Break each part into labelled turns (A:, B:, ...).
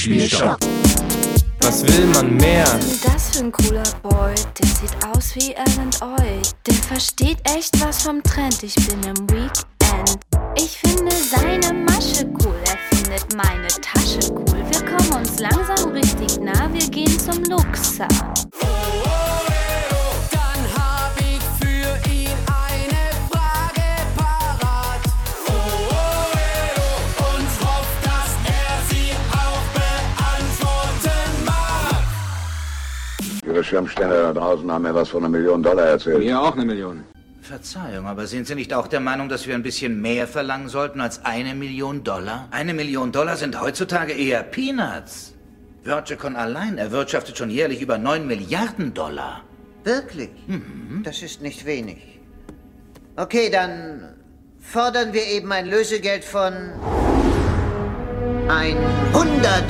A: Radiospielstopp. Was will man mehr?
B: Das für ein cooler Boy? Der sieht aus wie Alan Oi. Der versteht echt was vom Trend. Ich bin im Weekend. Ich finde seine Masche cool. Er findet meine Tasche cool. Wir kommen uns langsam richtig nah. Wir gehen zum Luxor.
C: Schirmständer da draußen haben mir was von einer Million Dollar erzählt.
D: Mir auch eine Million.
E: Verzeihung, aber sind Sie nicht auch der Meinung, dass wir ein bisschen mehr verlangen sollten als eine Million Dollar? Eine Million Dollar sind heutzutage eher Peanuts. Virgicon allein erwirtschaftet schon jährlich über 9 Milliarden Dollar.
F: Wirklich? Das ist nicht wenig. Okay, dann fordern wir eben ein Lösegeld von 100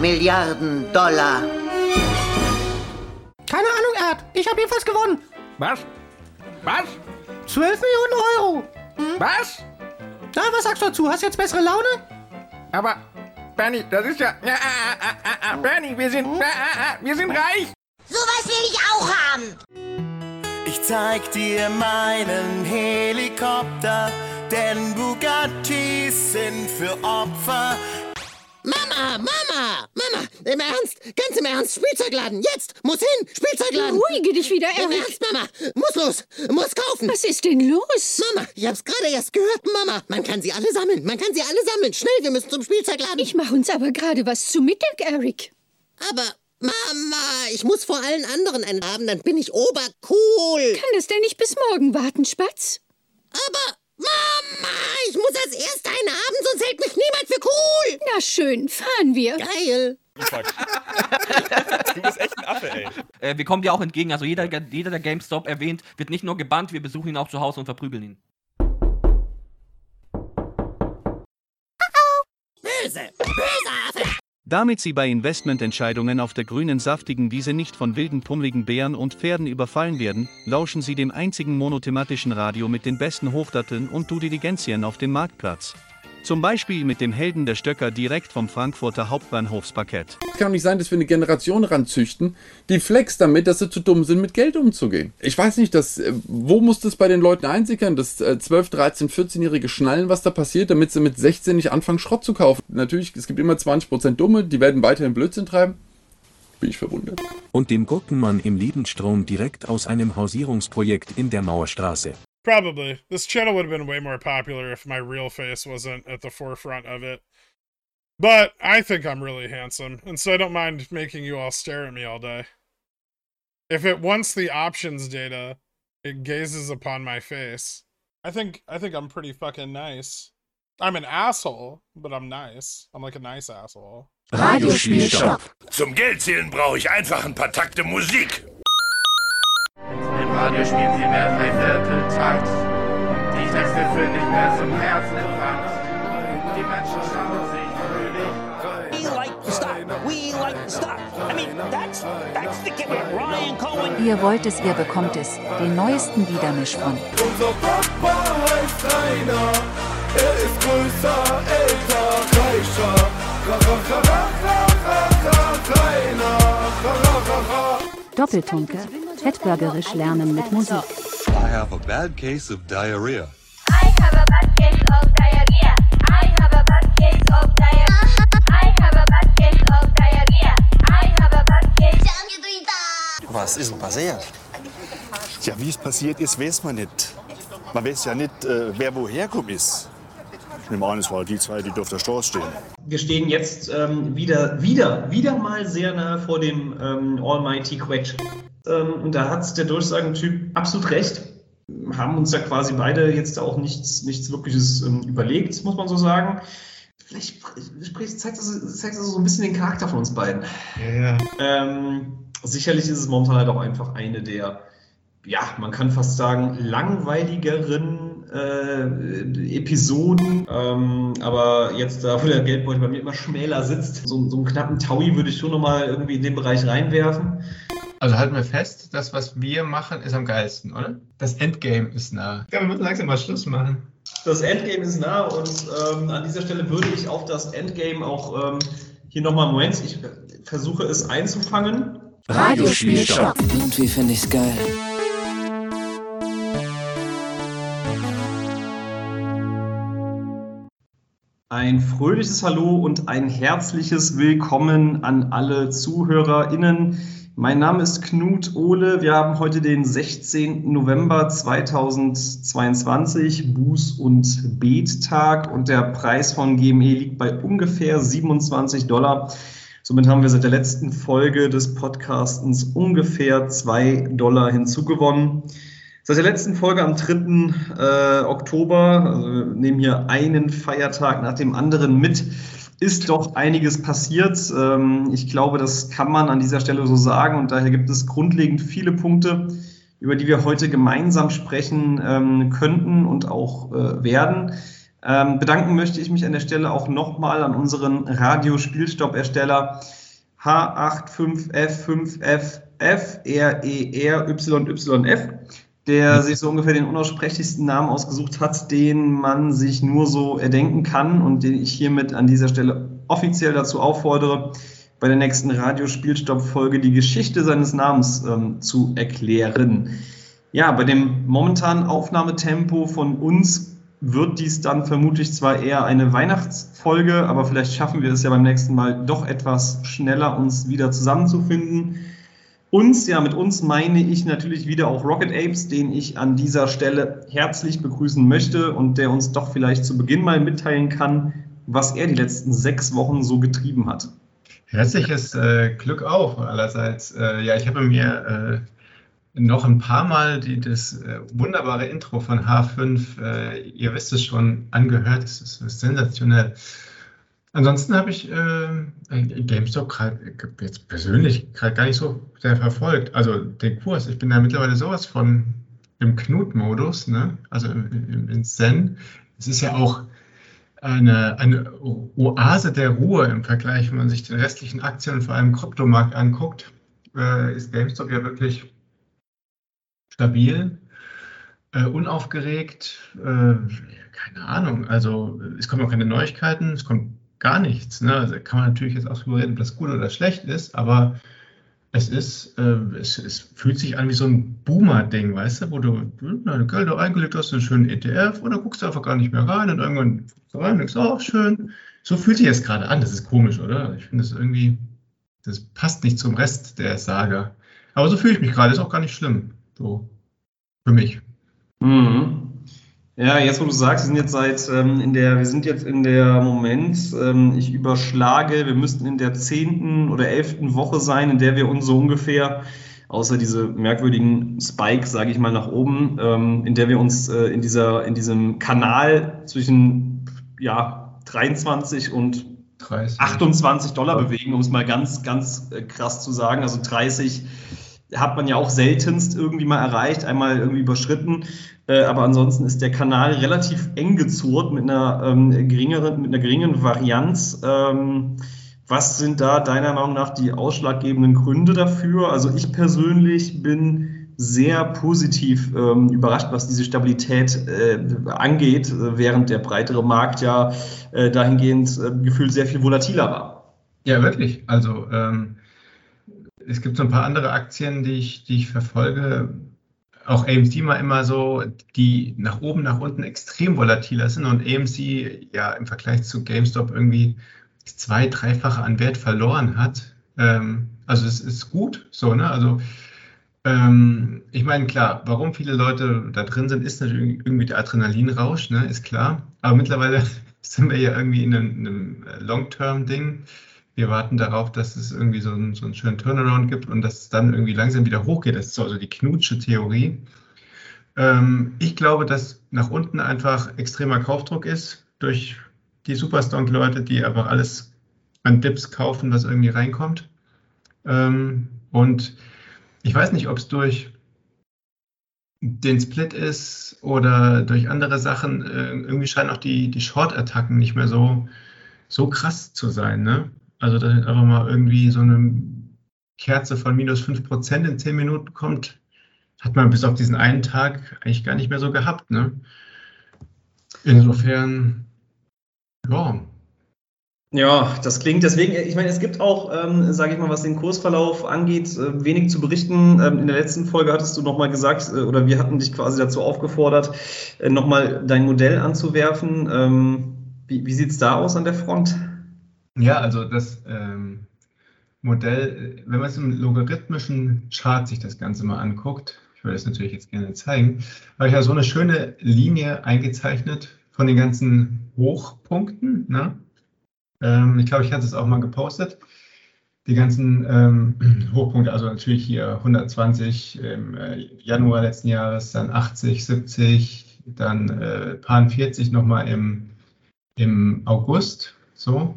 F: Milliarden Dollar.
G: Keine Ahnung, Erd. Ich habe jedenfalls gewonnen.
H: Was? Was?
G: 12 Millionen Euro.
H: Was?
G: Na, was sagst du dazu? Hast du jetzt bessere Laune?
H: Aber, Bernie, das ist ja... ja ah, ah, ah, ah, Bernie, wir sind... Ah, ah, ah, wir sind reich!
I: Sowas will ich auch haben.
J: Ich zeig dir meinen Helikopter, denn Bugattis sind für Opfer.
G: Mama, Mama, Mama, im Ernst, ganz im Ernst, Spielzeugladen, jetzt, muss hin, Spielzeugladen.
K: Ruhige dich wieder,
G: Im
K: Eric.
G: Ernst, Mama, muss los, muss kaufen.
K: Was ist denn los?
G: Mama, ich hab's gerade erst gehört, Mama. Man kann sie alle sammeln, man kann sie alle sammeln. Schnell, wir müssen zum Spielzeugladen.
K: Ich mach uns aber gerade was zu Mittag, Eric.
G: Aber, Mama, ich muss vor allen anderen einen haben, dann bin ich obercool.
K: Kann das denn nicht bis morgen warten, Spatz?
G: Aber, Mama, ich muss als Erster einen haben, sonst hält mich niemand für cool.
K: Na schön, fahren wir.
G: Geil.
L: Du bist echt ein Affe, ey.
M: Äh, wir kommen dir auch entgegen. Also jeder, jeder, der GameStop erwähnt, wird nicht nur gebannt, wir besuchen ihn auch zu Hause und verprügeln ihn.
G: Böse, böse.
N: Damit Sie bei Investmententscheidungen auf der grünen saftigen Wiese nicht von wilden pummeligen Bären und Pferden überfallen werden, lauschen Sie dem einzigen monothematischen Radio mit den besten Hochdatteln und Dudiligenzien auf dem Marktplatz. Zum Beispiel mit dem Helden der Stöcker direkt vom Frankfurter Hauptbahnhofsparkett.
O: Es kann doch nicht sein, dass wir eine Generation ranzüchten, die flex damit, dass sie zu dumm sind, mit Geld umzugehen. Ich weiß nicht, dass, äh, wo muss das bei den Leuten einsickern, dass äh, 12, 13, 14-Jährige schnallen, was da passiert, damit sie mit 16 nicht anfangen, Schrott zu kaufen. Natürlich, es gibt immer 20% Dumme, die werden weiterhin Blödsinn treiben. Bin ich verwundert.
P: Und dem Gurkenmann im Lebensstrom direkt aus einem Hausierungsprojekt in der Mauerstraße.
Q: Probably. This channel would have been way more popular if my real face wasn't at the forefront of it. But I think I'm really handsome, and so I don't mind making you all stare at me all day. If it wants the options data, it gazes upon my face. I think I think I'm pretty fucking nice. I'm an asshole, but I'm nice. I'm like a nice asshole.
A: Radiospielstopp.
R: Zum Geldzählen brauche ich einfach ein paar Takte Musik.
S: Im Radio spielen sie mehr als ein Vierteltakt. Die Texte fühlen nicht mehr zum Herzinfarkt. Die Menschen schauen sich fröhlich.
T: We like the stuff. We like the stuff. I mean, that's that's the kid Ryan Cohen.
C: Ihr wollt es, ihr bekommt es. Den neuesten Wiedermisch von.
J: Unser Papa heißt Rainer. Er ist größer, älter, reicher. Ra, ra, ra, ra, ra, ra, ra, Rainer. Ra, ra, ra, ra.
C: Doppeltunke. Fettburgerisch lernen mit Musik.
B: I have a bad case of diarrhea. I have a bad case of diarrhea. I have a bad case of diarrhea. I have a bad case of diarrhea. I have a bad case.
E: Was ist denn passiert? Ja, wie es passiert ist, weiß man nicht. Man weiß ja nicht, äh, wer woher kommt ist. Ich nehme an, es waren die zwei, die auf der Straße stehen.
N: Wir stehen jetzt ähm, wieder, wieder, wieder mal sehr nah vor dem ähm, Almighty Quetch. Ähm, und da hat der Durchsagentyp absolut recht. Haben uns ja quasi beide jetzt auch nichts, nichts Wirkliches ähm, überlegt, muss man so sagen. Vielleicht spricht- zeigt das, zeigt das so ein bisschen den Charakter von uns beiden. Ähm, sicherlich ist es momentan halt auch einfach eine der, ja, man kann fast sagen, langweiligeren äh, Episoden. Ähm, aber jetzt, da wo der Geldbeutel bei mir immer schmäler sitzt, so, so einen knappen Taui würde ich schon nochmal irgendwie in den Bereich reinwerfen.
L: Also halten wir fest, das, was wir machen, ist am geilsten, oder? Das Endgame ist nah. Ja, wir müssen langsam mal Schluss machen.
N: Das Endgame ist nah und ähm, an dieser Stelle würde ich auf das Endgame auch ähm, hier nochmal, Moment, ich versuche es einzufangen.
A: Radiospielstopp.
D: Irgendwie finde ich's geil.
N: Ein fröhliches Hallo und ein herzliches Willkommen an alle ZuhörerInnen. Mein Name ist Knut Ohle. Wir haben heute den 16. November 2022, Buß- und Bettag und der Preis von GME liegt bei ungefähr 27 Dollar. Somit haben wir seit der letzten Folge des Podcastens ungefähr 2 Dollar hinzugewonnen. Seit der letzten Folge am 3. Äh, Oktober, also wir nehmen hier einen Feiertag nach dem anderen mit, ist doch einiges passiert. Ähm, ich glaube, das kann man an dieser Stelle so sagen und daher gibt es grundlegend viele Punkte, über die wir heute gemeinsam sprechen ähm, könnten und auch äh, werden. Ähm, bedanken möchte ich mich an der Stelle auch nochmal an unseren Radiospielstopp-Ersteller H85F5FF der sich so ungefähr den unaussprechlichsten Namen ausgesucht hat, den man sich nur so erdenken kann und den ich hiermit an dieser Stelle offiziell dazu auffordere, bei der nächsten Radiospielstopp-Folge die Geschichte seines Namens ähm, zu erklären. Ja, bei dem momentanen Aufnahmetempo von uns wird dies dann vermutlich zwar eher eine Weihnachtsfolge, aber vielleicht schaffen wir es ja beim nächsten Mal doch etwas schneller, uns wieder zusammenzufinden. Uns, ja, mit uns meine ich natürlich wieder auch Rocket Apes, den ich an dieser Stelle herzlich begrüßen möchte und der uns doch vielleicht zu Beginn mal mitteilen kann, was er die letzten sechs Wochen so getrieben hat.
L: Herzliches äh, Glück auf allerseits. Äh, ja, ich habe mir äh, noch ein paar Mal die, das äh, wunderbare Intro von H5, äh, ihr wisst es schon, angehört. Es ist sensationell. Ansonsten habe ich äh, GameStop gerade jetzt persönlich gerade gar nicht so sehr verfolgt. Also den Kurs, ich bin da mittlerweile sowas von im Knut-Modus, ne? also im, im Zen. Es ist ja auch eine, eine Oase der Ruhe im Vergleich, wenn man sich den restlichen Aktien und vor allem Kryptomarkt anguckt, äh, ist GameStop ja wirklich stabil, äh, unaufgeregt, äh, keine Ahnung. Also es kommen auch keine Neuigkeiten, es kommt gar nichts. Ne? Also kann man natürlich jetzt ausprobieren, ob das gut oder schlecht ist, aber es ist, äh, es, es, fühlt sich an wie so ein Boomer-Ding, weißt du, wo du deine Gelder eingelegt hast, einen schönen ETF oder guckst du einfach gar nicht mehr rein und irgendwann rein und denkst, oh, schön. So fühlt sich das gerade an. Das ist komisch, oder? Ich finde es irgendwie, das passt nicht zum Rest der Saga. Aber so fühle ich mich gerade, ist auch gar nicht schlimm. So, für mich.
N: Mhm. Ja, jetzt wo du sagst, wir sind jetzt seit ähm, in der, wir sind jetzt in der Moment, ähm, ich überschlage, wir müssten in der zehnten oder elften Woche sein, in der wir uns so ungefähr, außer diese merkwürdigen Spikes, sage ich mal, nach oben, ähm, in der wir uns äh, in dieser, in diesem Kanal zwischen ja, 23 und
L: 30.
N: 28 Dollar bewegen, um es mal ganz, ganz äh, krass zu sagen. Also 30 hat man ja auch seltenst irgendwie mal erreicht, einmal irgendwie überschritten. Äh, aber ansonsten ist der Kanal relativ eng gezurrt mit einer ähm, geringeren, mit einer geringen Varianz. Ähm, was sind da deiner Meinung nach die ausschlaggebenden Gründe dafür? Also ich persönlich bin sehr positiv ähm, überrascht, was diese Stabilität äh, angeht, während der breitere Markt ja äh, dahingehend äh, gefühlt sehr viel volatiler war.
L: Ja, wirklich. Also ähm, es gibt so ein paar andere Aktien, die ich, die ich verfolge. Auch AMC mal immer so, die nach oben, nach unten extrem volatiler sind und AMC ja im Vergleich zu GameStop irgendwie zwei, dreifache an Wert verloren hat. Ähm, also es ist gut, so, ne? Also ähm, ich meine, klar, warum viele Leute da drin sind, ist natürlich irgendwie der Adrenalinrausch, ne? Ist klar. Aber mittlerweile sind wir ja irgendwie in einem, einem Long-Term-Ding wir warten darauf, dass es irgendwie so einen, so einen schönen Turnaround gibt und dass es dann irgendwie langsam wieder hochgeht. Das ist so also die Knutsche Theorie. Ähm, ich glaube, dass nach unten einfach extremer Kaufdruck ist durch die Superstonk-Leute, die einfach alles an Dips kaufen, was irgendwie reinkommt. Ähm, und ich weiß nicht, ob es durch den Split ist oder durch andere Sachen. Äh, irgendwie scheinen auch die, die Short-Attacken nicht mehr so, so krass zu sein. Ne? Also, dass einfach mal irgendwie so eine Kerze von minus 5% in 10 Minuten kommt, hat man bis auf diesen einen Tag eigentlich gar nicht mehr so gehabt. Ne? Insofern, ja,
N: Ja, das klingt deswegen, ich meine, es gibt auch, ähm, sage ich mal, was den Kursverlauf angeht, äh, wenig zu berichten. Ähm, in der letzten Folge hattest du nochmal gesagt, äh, oder wir hatten dich quasi dazu aufgefordert, äh, nochmal dein Modell anzuwerfen. Ähm, wie wie sieht es da aus an der Front?
L: Ja, also das ähm, Modell, wenn man es im logarithmischen Chart sich das Ganze mal anguckt, ich würde es natürlich jetzt gerne zeigen, habe ich ja so eine schöne Linie eingezeichnet von den ganzen Hochpunkten. Ne? Ähm, ich glaube, ich hatte es auch mal gepostet. Die ganzen ähm, Hochpunkte, also natürlich hier 120 im äh, Januar letzten Jahres, dann 80, 70, dann äh, paar 40 nochmal im, im August. So.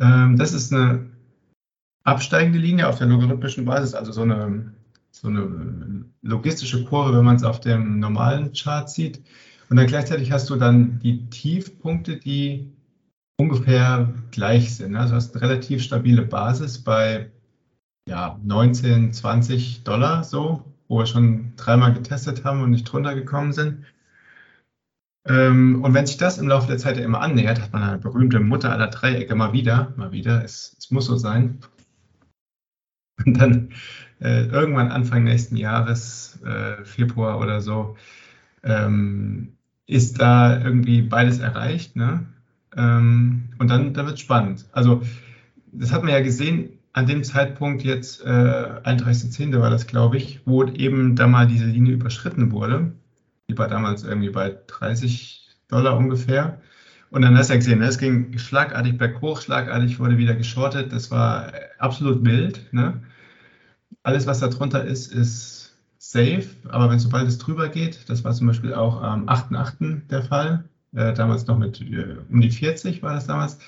L: Ähm, das ist eine absteigende Linie auf der logarithmischen Basis, also so eine, so eine logistische Kurve, wenn man es auf dem normalen Chart sieht. Und dann gleichzeitig hast du dann die Tiefpunkte, die ungefähr gleich sind. Also hast eine relativ stabile Basis bei ja, 19, 20 Dollar so, wo wir schon dreimal getestet haben und nicht drunter gekommen sind. Ähm, und wenn sich das im Laufe der Zeit ja immer annähert, hat man eine berühmte Mutter aller Dreiecke mal wieder, mal wieder, es, es muss so sein. Und dann äh, irgendwann Anfang nächsten Jahres, äh, Februar oder so, ähm, ist da irgendwie beides erreicht. Ne? Ähm, und dann, dann wird es spannend. Also, das hat man ja gesehen an dem Zeitpunkt jetzt, äh, 31.10. war das, glaube ich, wo eben da mal diese Linie überschritten wurde. Die war damals irgendwie bei 30 Dollar ungefähr. Und dann hast du ja gesehen, ne, es ging schlagartig berghoch, schlagartig wurde wieder geschortet. Das war absolut wild. Ne? Alles, was da drunter ist, ist safe. Aber wenn sobald es drüber geht, das war zum Beispiel auch am 8.8. der Fall, äh, damals noch mit äh, um die 40 war das damals.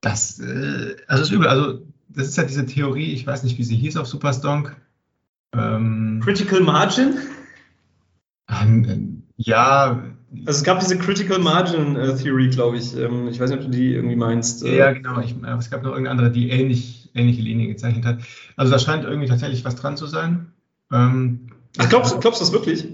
L: Das, äh, also ist übel. Also das ist ja diese Theorie, ich weiß nicht, wie sie hieß auf Superstonk. Ähm,
N: Critical Margin?
L: Ähm, ja,
N: Also es gab diese Critical Margin äh, Theory, glaube ich. Ähm, ich weiß nicht, ob du die irgendwie meinst. Äh,
L: ja, genau. Ich, äh, es gab noch irgendeine andere, die ähnlich, ähnliche Linie gezeichnet hat. Also da scheint irgendwie tatsächlich was dran zu sein. Ähm,
N: Ach, glaubst, glaubst du das wirklich?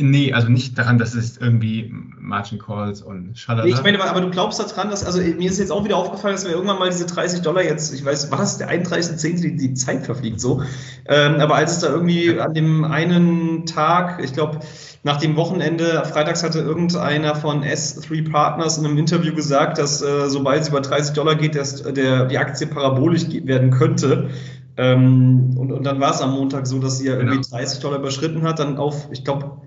L: Nee, also nicht daran, dass es irgendwie Margin Calls und Schalala.
N: Nee, ich meine, aber, du glaubst daran, dass, also mir ist jetzt auch wieder aufgefallen, dass wir irgendwann mal diese 30 Dollar jetzt, ich weiß, war das der 31.10., die, die Zeit verfliegt so. Ähm, aber als es da irgendwie an dem einen Tag, ich glaube, nach dem Wochenende, freitags hatte irgendeiner von S3 Partners in einem Interview gesagt, dass äh, sobald es über 30 Dollar geht, dass der, die Aktie parabolisch werden könnte. Ähm, und, und dann war es am Montag so, dass sie ja irgendwie 30 Dollar überschritten hat, dann auf, ich glaube,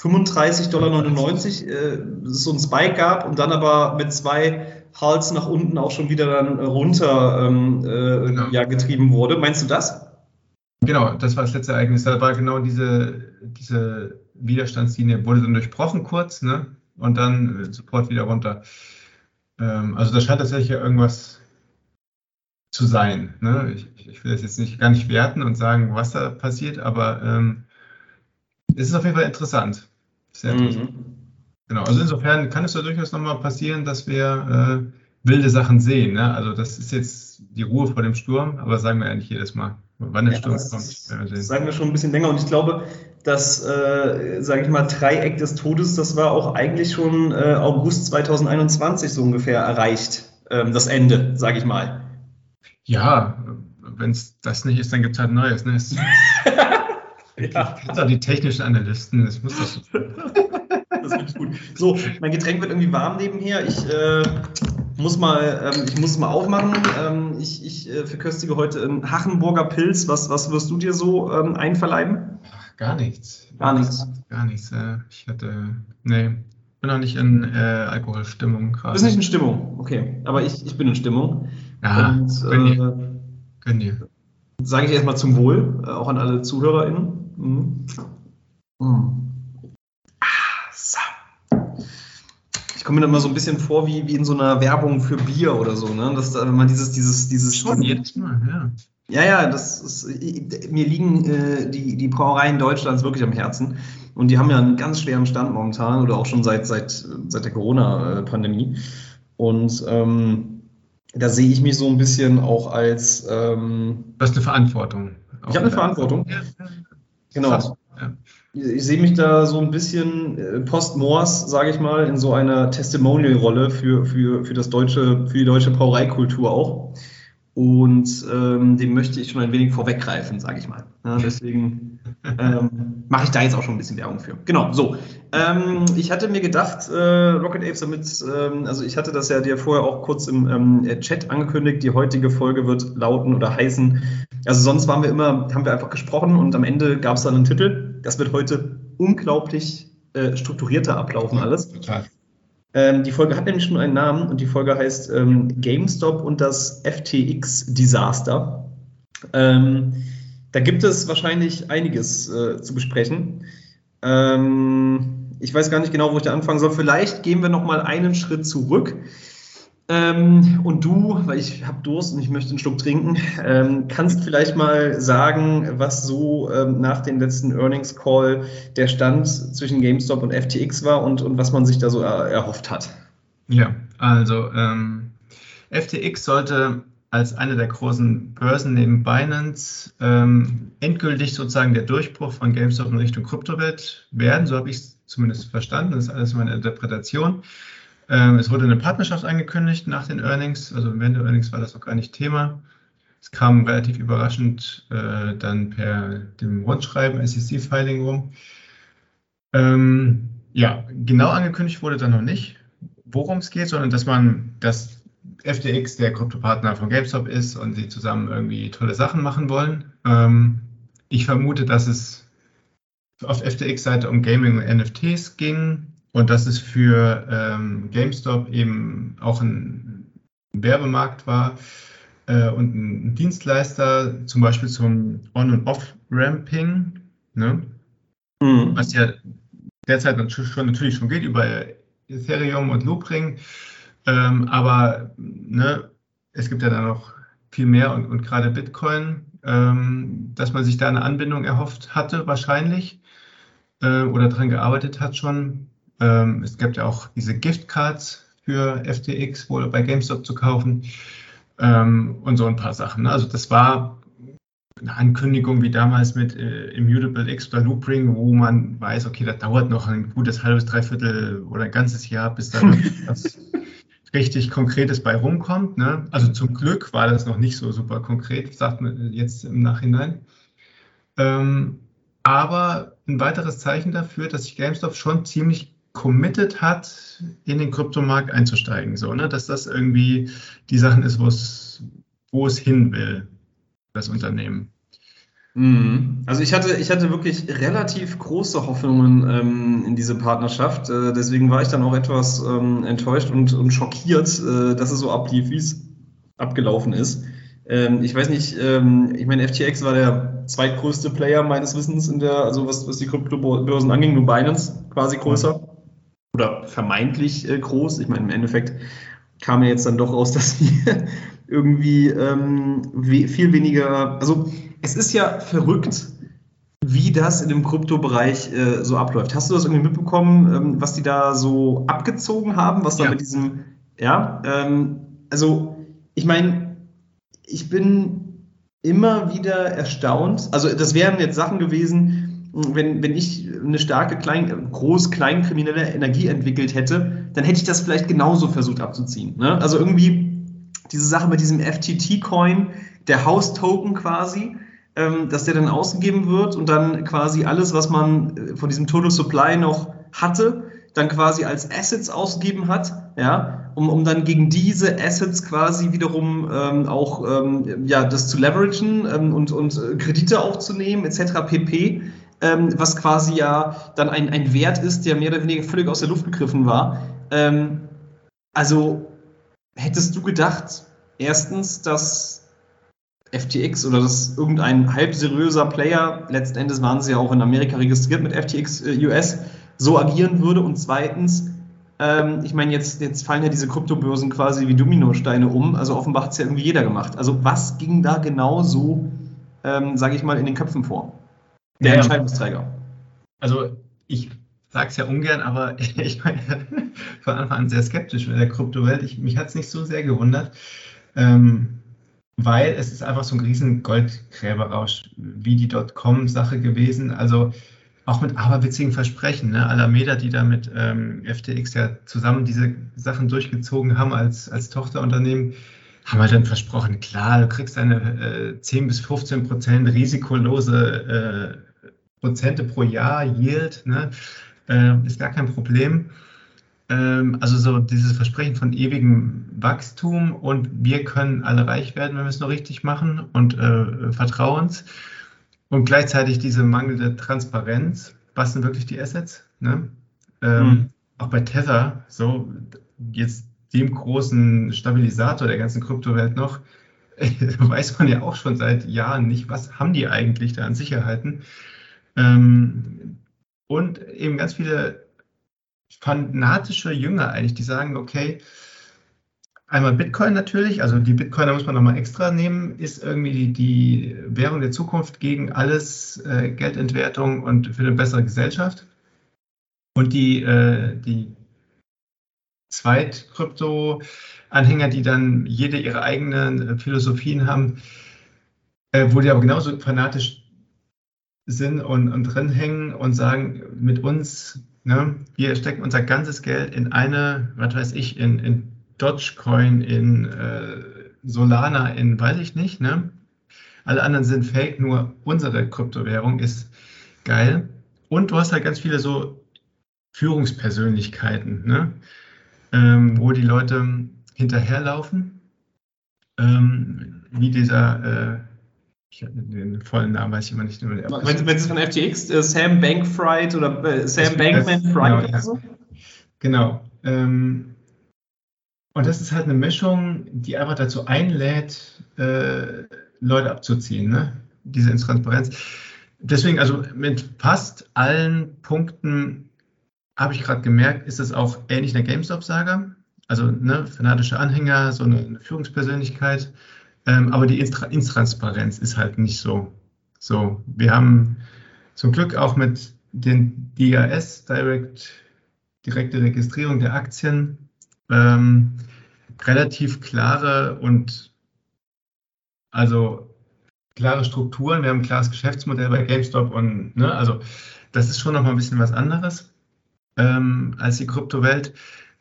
N: 35,99 Dollar äh, so ein Spike gab und dann aber mit zwei Hals nach unten auch schon wieder dann runter ähm, äh, ja, getrieben wurde. Meinst du das?
L: Genau, das war das letzte Ereignis. Da war genau diese, diese Widerstandslinie, wurde dann durchbrochen kurz, ne? Und dann äh, sofort wieder runter. Ähm, also da scheint tatsächlich ja irgendwas zu sein. Ne? Ich, ich will das jetzt nicht gar nicht werten und sagen, was da passiert, aber ähm, es ist auf jeden Fall interessant. Sehr interessant. Genau, also insofern kann es ja durchaus nochmal passieren, dass wir äh, wilde Sachen sehen. Ne? Also das ist jetzt die Ruhe vor dem Sturm, aber sagen wir ja nicht jedes Mal. Wann der
N: Ja,
L: Sturm kommt, wir
N: sagen wir schon ein bisschen länger und ich glaube, das, äh, sage ich mal, Dreieck des Todes, das war auch eigentlich schon äh, August 2021 so ungefähr erreicht. Ähm, das Ende, sage ich mal.
L: Ja, wenn es das nicht ist, dann gibt es halt Neues. Ne? Es,
N: ja.
L: auch die technischen Analysten, das muss das.
N: Das finde ich gut. So, mein Getränk wird irgendwie warm nebenher. Ich äh, muss mal, ähm, ich muss es mal aufmachen. Ähm, ich ich äh, verköstige heute einen Hachenburger Pilz. Was, was wirst du dir so ähm, einverleiben?
L: Gar nichts.
N: Gar nichts.
L: Gar nichts. Äh, ich hatte, nee, bin noch nicht in äh, Alkoholstimmung
N: Du
L: gerade.
N: bist nicht in Stimmung, okay. Aber ich, ich bin in Stimmung.
L: Ja,
N: Und
L: gönn
N: äh,
L: dir. Gönn dir.
N: sage ich erstmal zum Wohl, äh, auch an alle ZuhörerInnen. Mhm. Mhm. Ah, so. Ich komme mir da immer so ein bisschen vor wie, wie in so einer Werbung für Bier oder so, ne? Dass da, wenn man dieses, dieses, dieses.
L: Schon jedes Mal, ja.
N: Ja, ja, das ist, mir liegen äh, die, die Brauereien Deutschlands wirklich am Herzen. Und die haben ja einen ganz schweren Stand momentan oder auch schon seit, seit, seit der Corona-Pandemie. Und ähm, da sehe ich mich so ein bisschen auch als. Ähm,
L: Du hast eine Verantwortung.
N: ich habe eine Verantwortung. Genau.
L: Fast, ja.
N: ich sehe mich da so ein bisschen äh, post-Mors, sage ich mal, in so einer Testimonial-Rolle für, für, für, das deutsche, für die deutsche Brauereikultur auch. Und ähm, dem möchte ich schon ein wenig vorweggreifen, sage ich mal. Ja, deswegen ähm, mache ich da jetzt auch schon ein bisschen Werbung für. Genau, so. Ähm, ich hatte mir gedacht, äh, Rocket Apes damit, ähm, also ich hatte das ja dir vorher auch kurz im ähm, Chat angekündigt, die heutige Folge wird lauten oder heißen. Also sonst waren wir immer, haben wir einfach gesprochen und am Ende gab es dann einen Titel. Das wird heute unglaublich äh, strukturierter ablaufen alles.
L: Total.
N: Ähm, die Folge hat nämlich schon einen Namen und die Folge heißt ähm, GameStop und das FTX-Desaster. Ähm, da gibt es wahrscheinlich einiges äh, zu besprechen. Ähm, ich weiß gar nicht genau, wo ich da anfangen soll. Vielleicht gehen wir noch mal einen Schritt zurück. Ähm, und du, weil ich habe Durst und ich möchte einen Schluck trinken, ähm, kannst vielleicht mal sagen, was so ähm, nach dem letzten Earnings Call der Stand zwischen GameStop und FTX war und, und was man sich da so er, erhofft hat.
L: Ja, also ähm, FTX sollte als eine der großen Börsen neben Binance ähm, endgültig sozusagen der Durchbruch von GameStop in Richtung Kryptowelt werden. So habe ich es zumindest verstanden. Das ist alles meine Interpretation. Ähm, es wurde eine Partnerschaft angekündigt nach den Earnings. Also während der Earnings war das noch gar nicht Thema. Es kam relativ überraschend äh, dann per dem Rundschreiben, SEC-Filing rum. Ähm, ja, genau angekündigt wurde dann noch nicht, worum es geht, sondern dass man, dass FTX der Kryptopartner von GameStop ist und sie zusammen irgendwie tolle Sachen machen wollen. Ähm, ich vermute, dass es auf FTX-Seite um Gaming und NFTs ging und dass es für ähm, GameStop eben auch ein Werbemarkt war äh, und ein Dienstleister, zum Beispiel zum On- und Off-Ramping, ne? mhm. was ja derzeit schon, natürlich schon geht über Ethereum und Loopring. Ähm, aber ne, es gibt ja dann noch viel mehr und, und gerade Bitcoin, ähm, dass man sich da eine Anbindung erhofft hatte, wahrscheinlich, äh, oder daran gearbeitet hat schon. Ähm, es gibt ja auch diese Giftcards für FTX, wohl bei GameStop zu kaufen ähm, und so ein paar Sachen. Also das war eine Ankündigung wie damals mit äh, Immutable X oder Loopring, wo man weiß, okay, das dauert noch ein gutes halbes, dreiviertel oder ein ganzes Jahr, bis da was richtig Konkretes bei rumkommt. Ne? Also zum Glück war das noch nicht so super konkret, sagt man jetzt im Nachhinein. Ähm, aber ein weiteres Zeichen dafür, dass sich GameStop schon ziemlich committed hat, in den Kryptomarkt einzusteigen. So, ne? Dass das irgendwie die Sachen ist, wo es hin will, das Unternehmen.
N: Mhm. Also ich hatte, ich hatte wirklich relativ große Hoffnungen ähm, in diese Partnerschaft. Äh, deswegen war ich dann auch etwas ähm, enttäuscht und, und schockiert, äh, dass es so ablief, wie es abgelaufen ist. Ähm, ich weiß nicht, ähm, ich meine, FTX war der zweitgrößte Player meines Wissens in der, also was, was die Kryptobörsen anging, nur Binance quasi größer oder vermeintlich äh, groß. Ich meine, im Endeffekt kam ja jetzt dann doch raus, dass wir irgendwie ähm, viel weniger, also es ist ja verrückt, wie das in dem Kryptobereich äh, so abläuft. Hast du das irgendwie mitbekommen, ähm, was die da so abgezogen haben, was da ja. mit diesem, ja, ähm, also ich meine, ich bin immer wieder erstaunt, also das wären jetzt Sachen gewesen, wenn, wenn ich eine starke, klein, groß kleinkriminelle Energie entwickelt hätte, dann hätte ich das vielleicht genauso versucht abzuziehen. Ne? Also irgendwie diese Sache mit diesem FTT-Coin, der House-Token quasi, dass der dann ausgegeben wird und dann quasi alles, was man äh, von diesem Total Supply noch hatte, dann quasi als Assets ausgegeben hat, ja, um, um dann gegen diese Assets quasi wiederum ähm, auch ähm, ja, das zu leveragen ähm, und, und äh, Kredite aufzunehmen, etc. pp ähm, was quasi ja dann ein, ein Wert ist, der mehr oder weniger völlig aus der Luft gegriffen war. Ähm, also hättest du gedacht, erstens, dass FTX oder dass irgendein halb seriöser Player, letzten Endes waren sie ja auch in Amerika registriert mit FTX äh, US, so agieren würde und zweitens, ähm, ich meine, jetzt, jetzt fallen ja diese Kryptobörsen quasi wie Dominosteine um, also offenbar hat es ja irgendwie jeder gemacht. Also was ging da genau so, ähm, sage ich mal, in den Köpfen vor? der ja, Entscheidungsträger.
L: Also ich sage es ja ungern, aber ich war von Anfang an sehr skeptisch mit der Kryptowelt. Ich, mich hat es nicht so sehr gewundert, ähm, weil es ist einfach so ein riesen Goldgräberrausch wie die Dotcom-Sache gewesen. Also auch mit aberwitzigen Versprechen. Ne? Alameda, die da mit ähm, FTX ja zusammen diese Sachen durchgezogen haben als, als Tochterunternehmen, haben halt dann versprochen, klar, du kriegst eine äh, 10 bis 15 Prozent risikolose äh, Prozente pro Jahr Yield, ne? äh, ist gar kein Problem. Ähm, also so dieses Versprechen von ewigem Wachstum und wir können alle reich werden, wenn wir es nur richtig machen und äh, Vertrauens. Und gleichzeitig diese mangelnde Transparenz, was sind wirklich die Assets? Ne? Ähm,
N: Mhm.
L: Auch bei Tether, so jetzt dem großen Stabilisator der ganzen Kryptowelt noch, weiß man ja auch schon seit Jahren nicht, was haben die eigentlich da an Sicherheiten. Ähm, und eben ganz viele fanatische Jünger eigentlich, die sagen, okay, einmal Bitcoin natürlich, also die Bitcoiner muss man nochmal extra nehmen, ist irgendwie die, die Währung der Zukunft gegen alles äh, Geldentwertung und für eine bessere Gesellschaft. Und die, äh, die Zweit-Krypto-Anhänger, die dann jede ihre eigenen äh, Philosophien haben, äh, wo die aber genauso fanatisch sind und, und drin hängen und sagen, mit uns, ne, wir stecken unser ganzes Geld in eine, was weiß ich, in, in Dogecoin, in äh, Solana, in weiß ich nicht, ne? Alle anderen sind fake, nur unsere Kryptowährung ist geil. Und du hast halt ganz viele so Führungspersönlichkeiten, ne? ähm, wo die Leute hinterherlaufen, ähm, wie dieser, äh, ich, den vollen Namen weiß ich immer nicht. Mehr,
N: Wenn, wenn es von FTX, äh, Sam Bankfried oder äh, Sam Bankman Fried
L: genau,
N: oder
L: ja.
N: so?
L: Genau. Ähm, und das ist halt eine Mischung, die einfach dazu einlädt, äh, Leute abzuziehen, ne? diese Intransparenz. Deswegen, also mit fast allen Punkten habe ich gerade gemerkt, ist es auch ähnlich in der GameStop-Saga. Also ne, fanatische Anhänger, so eine, eine Führungspersönlichkeit. Ähm, aber die Intransparenz ist halt nicht so. So, wir haben zum Glück auch mit den DRS, Direct, direkte Registrierung der Aktien, ähm, relativ klare und also klare Strukturen. Wir haben ein klares Geschäftsmodell bei GameStop und ne, also das ist schon noch mal ein bisschen was anderes ähm, als die Kryptowelt.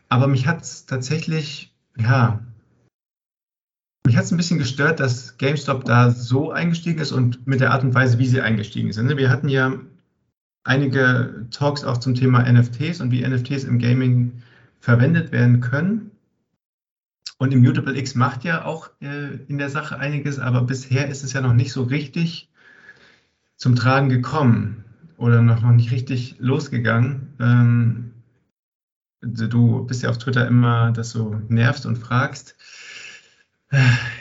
L: Aber mich hat es tatsächlich, ja, mich hat es ein bisschen gestört, dass GameStop da so eingestiegen ist und mit der Art und Weise, wie sie eingestiegen sind. Wir hatten ja einige Talks auch zum Thema NFTs und wie NFTs im Gaming verwendet werden können. Und Immutable X macht ja auch äh, in der Sache einiges, aber bisher ist es ja noch nicht so richtig zum Tragen gekommen oder noch, noch nicht richtig losgegangen. Ähm, du bist ja auf Twitter immer, dass du nervst und fragst.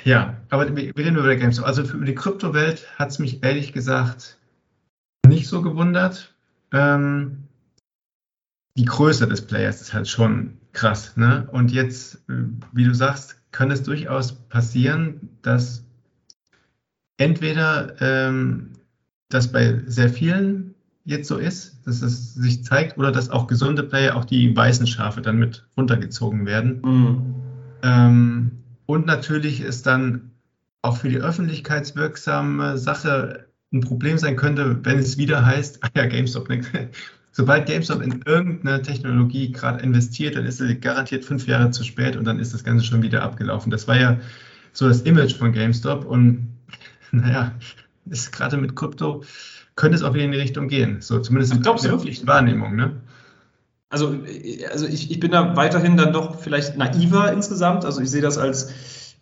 L: Ja, aber wir reden über die GameStop. Also für die Kryptowelt hat es mich ehrlich gesagt nicht so gewundert. Ähm, die Größe des Players ist halt schon krass. Ne? Und jetzt, wie du sagst, kann es durchaus passieren, dass entweder ähm, das bei sehr vielen jetzt so ist, dass es sich zeigt, oder dass auch gesunde Player, auch die weißen Schafe dann mit runtergezogen werden. Ähm, und natürlich ist dann auch für die öffentlichkeitswirksame Sache ein Problem sein könnte, wenn es wieder heißt, ah ja, GameStop, ne? sobald GameStop in irgendeine Technologie gerade investiert, dann ist sie garantiert fünf Jahre zu spät und dann ist das Ganze schon wieder abgelaufen. Das war ja so das Image von GameStop und naja, ist gerade mit Krypto könnte es auch wieder in die Richtung gehen. So zumindest in der Wahrnehmung, ne?
N: Also, also ich, ich bin da weiterhin dann doch vielleicht naiver insgesamt. Also ich sehe das als,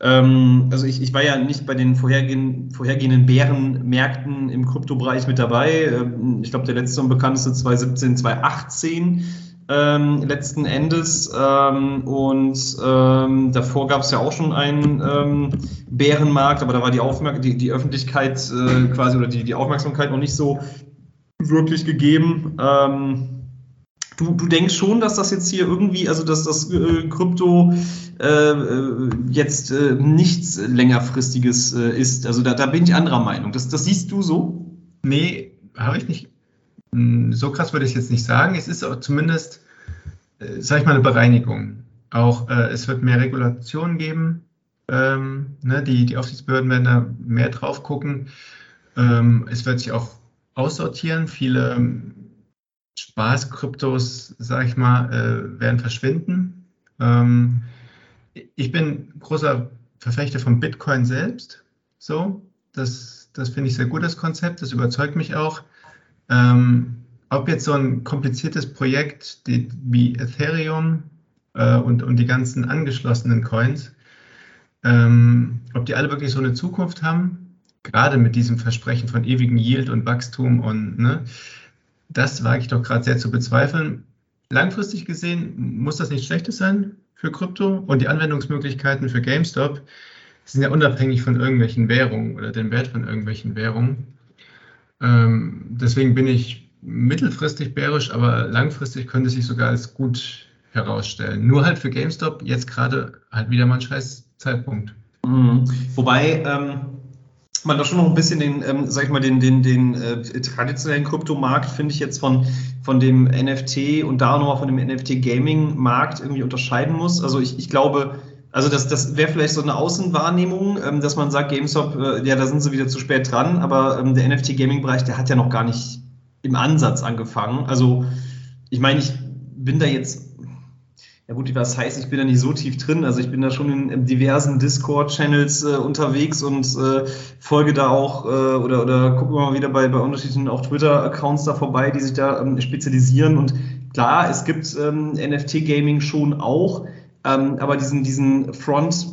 N: ähm, also ich, ich war ja nicht bei den vorhergehenden, vorhergehenden Bärenmärkten im Kryptobereich mit dabei. Ähm, Ich glaube, der letzte und bekannteste 2017, 2018 ähm, letzten Endes. Ähm, und ähm, davor gab es ja auch schon einen ähm, Bärenmarkt, aber da war die, Aufmerk die, die Öffentlichkeit äh, quasi oder die, die Aufmerksamkeit noch nicht so wirklich gegeben. Ähm, Du, du denkst schon, dass das jetzt hier irgendwie, also dass das äh, Krypto äh, äh, jetzt äh, nichts längerfristiges äh, ist. Also da, da bin ich anderer Meinung. Das, das siehst du so?
L: Nee, habe ich nicht. Hm, So krass würde ich jetzt nicht sagen. Es ist aber zumindest, äh, sage ich mal, eine Bereinigung. Auch äh, es wird mehr Regulation geben. Ähm, ne, die, die Aufsichtsbehörden werden da mehr drauf gucken. Ähm, es wird sich auch aussortieren. Viele Spaß-Kryptos, sag ich mal, äh, werden verschwinden. Ähm, ich bin großer Verfechter von Bitcoin selbst. So, das, das finde ich sehr gut, das Konzept. Das überzeugt mich auch. Ähm, ob jetzt so ein kompliziertes Projekt die, wie Ethereum äh, und, und die ganzen angeschlossenen Coins, ähm, ob die alle wirklich so eine Zukunft haben, gerade mit diesem Versprechen von ewigem Yield und Wachstum und ne, das wage ich doch gerade sehr zu bezweifeln. Langfristig gesehen muss das nichts Schlechtes sein für Krypto und die Anwendungsmöglichkeiten für GameStop sind ja unabhängig von irgendwelchen Währungen oder dem Wert von irgendwelchen Währungen. Ähm, deswegen bin ich mittelfristig bärisch, aber langfristig könnte sich sogar als gut herausstellen. Nur halt für GameStop jetzt gerade halt wieder mal ein scheiß Zeitpunkt.
N: Mhm. Wobei ähm, man da schon noch ein bisschen den, ähm, sag ich mal, den, den, den äh, traditionellen Kryptomarkt, finde ich jetzt von, von dem NFT und da nochmal von dem NFT-Gaming-Markt irgendwie unterscheiden muss. Also ich, ich glaube, also das, das wäre vielleicht so eine Außenwahrnehmung, ähm, dass man sagt, GameStop, äh, ja, da sind sie wieder zu spät dran, aber ähm, der NFT-Gaming-Bereich, der hat ja noch gar nicht im Ansatz angefangen. Also ich meine, ich bin da jetzt ja gut, was heißt, ich bin da nicht so tief drin. Also ich bin da schon in, in diversen Discord-Channels äh, unterwegs und äh, folge da auch äh, oder, oder gucke mal wieder bei, bei unterschiedlichen auch Twitter-Accounts da vorbei, die sich da ähm, spezialisieren. Und klar, es gibt ähm, NFT-Gaming schon auch, ähm, aber diesen, diesen Front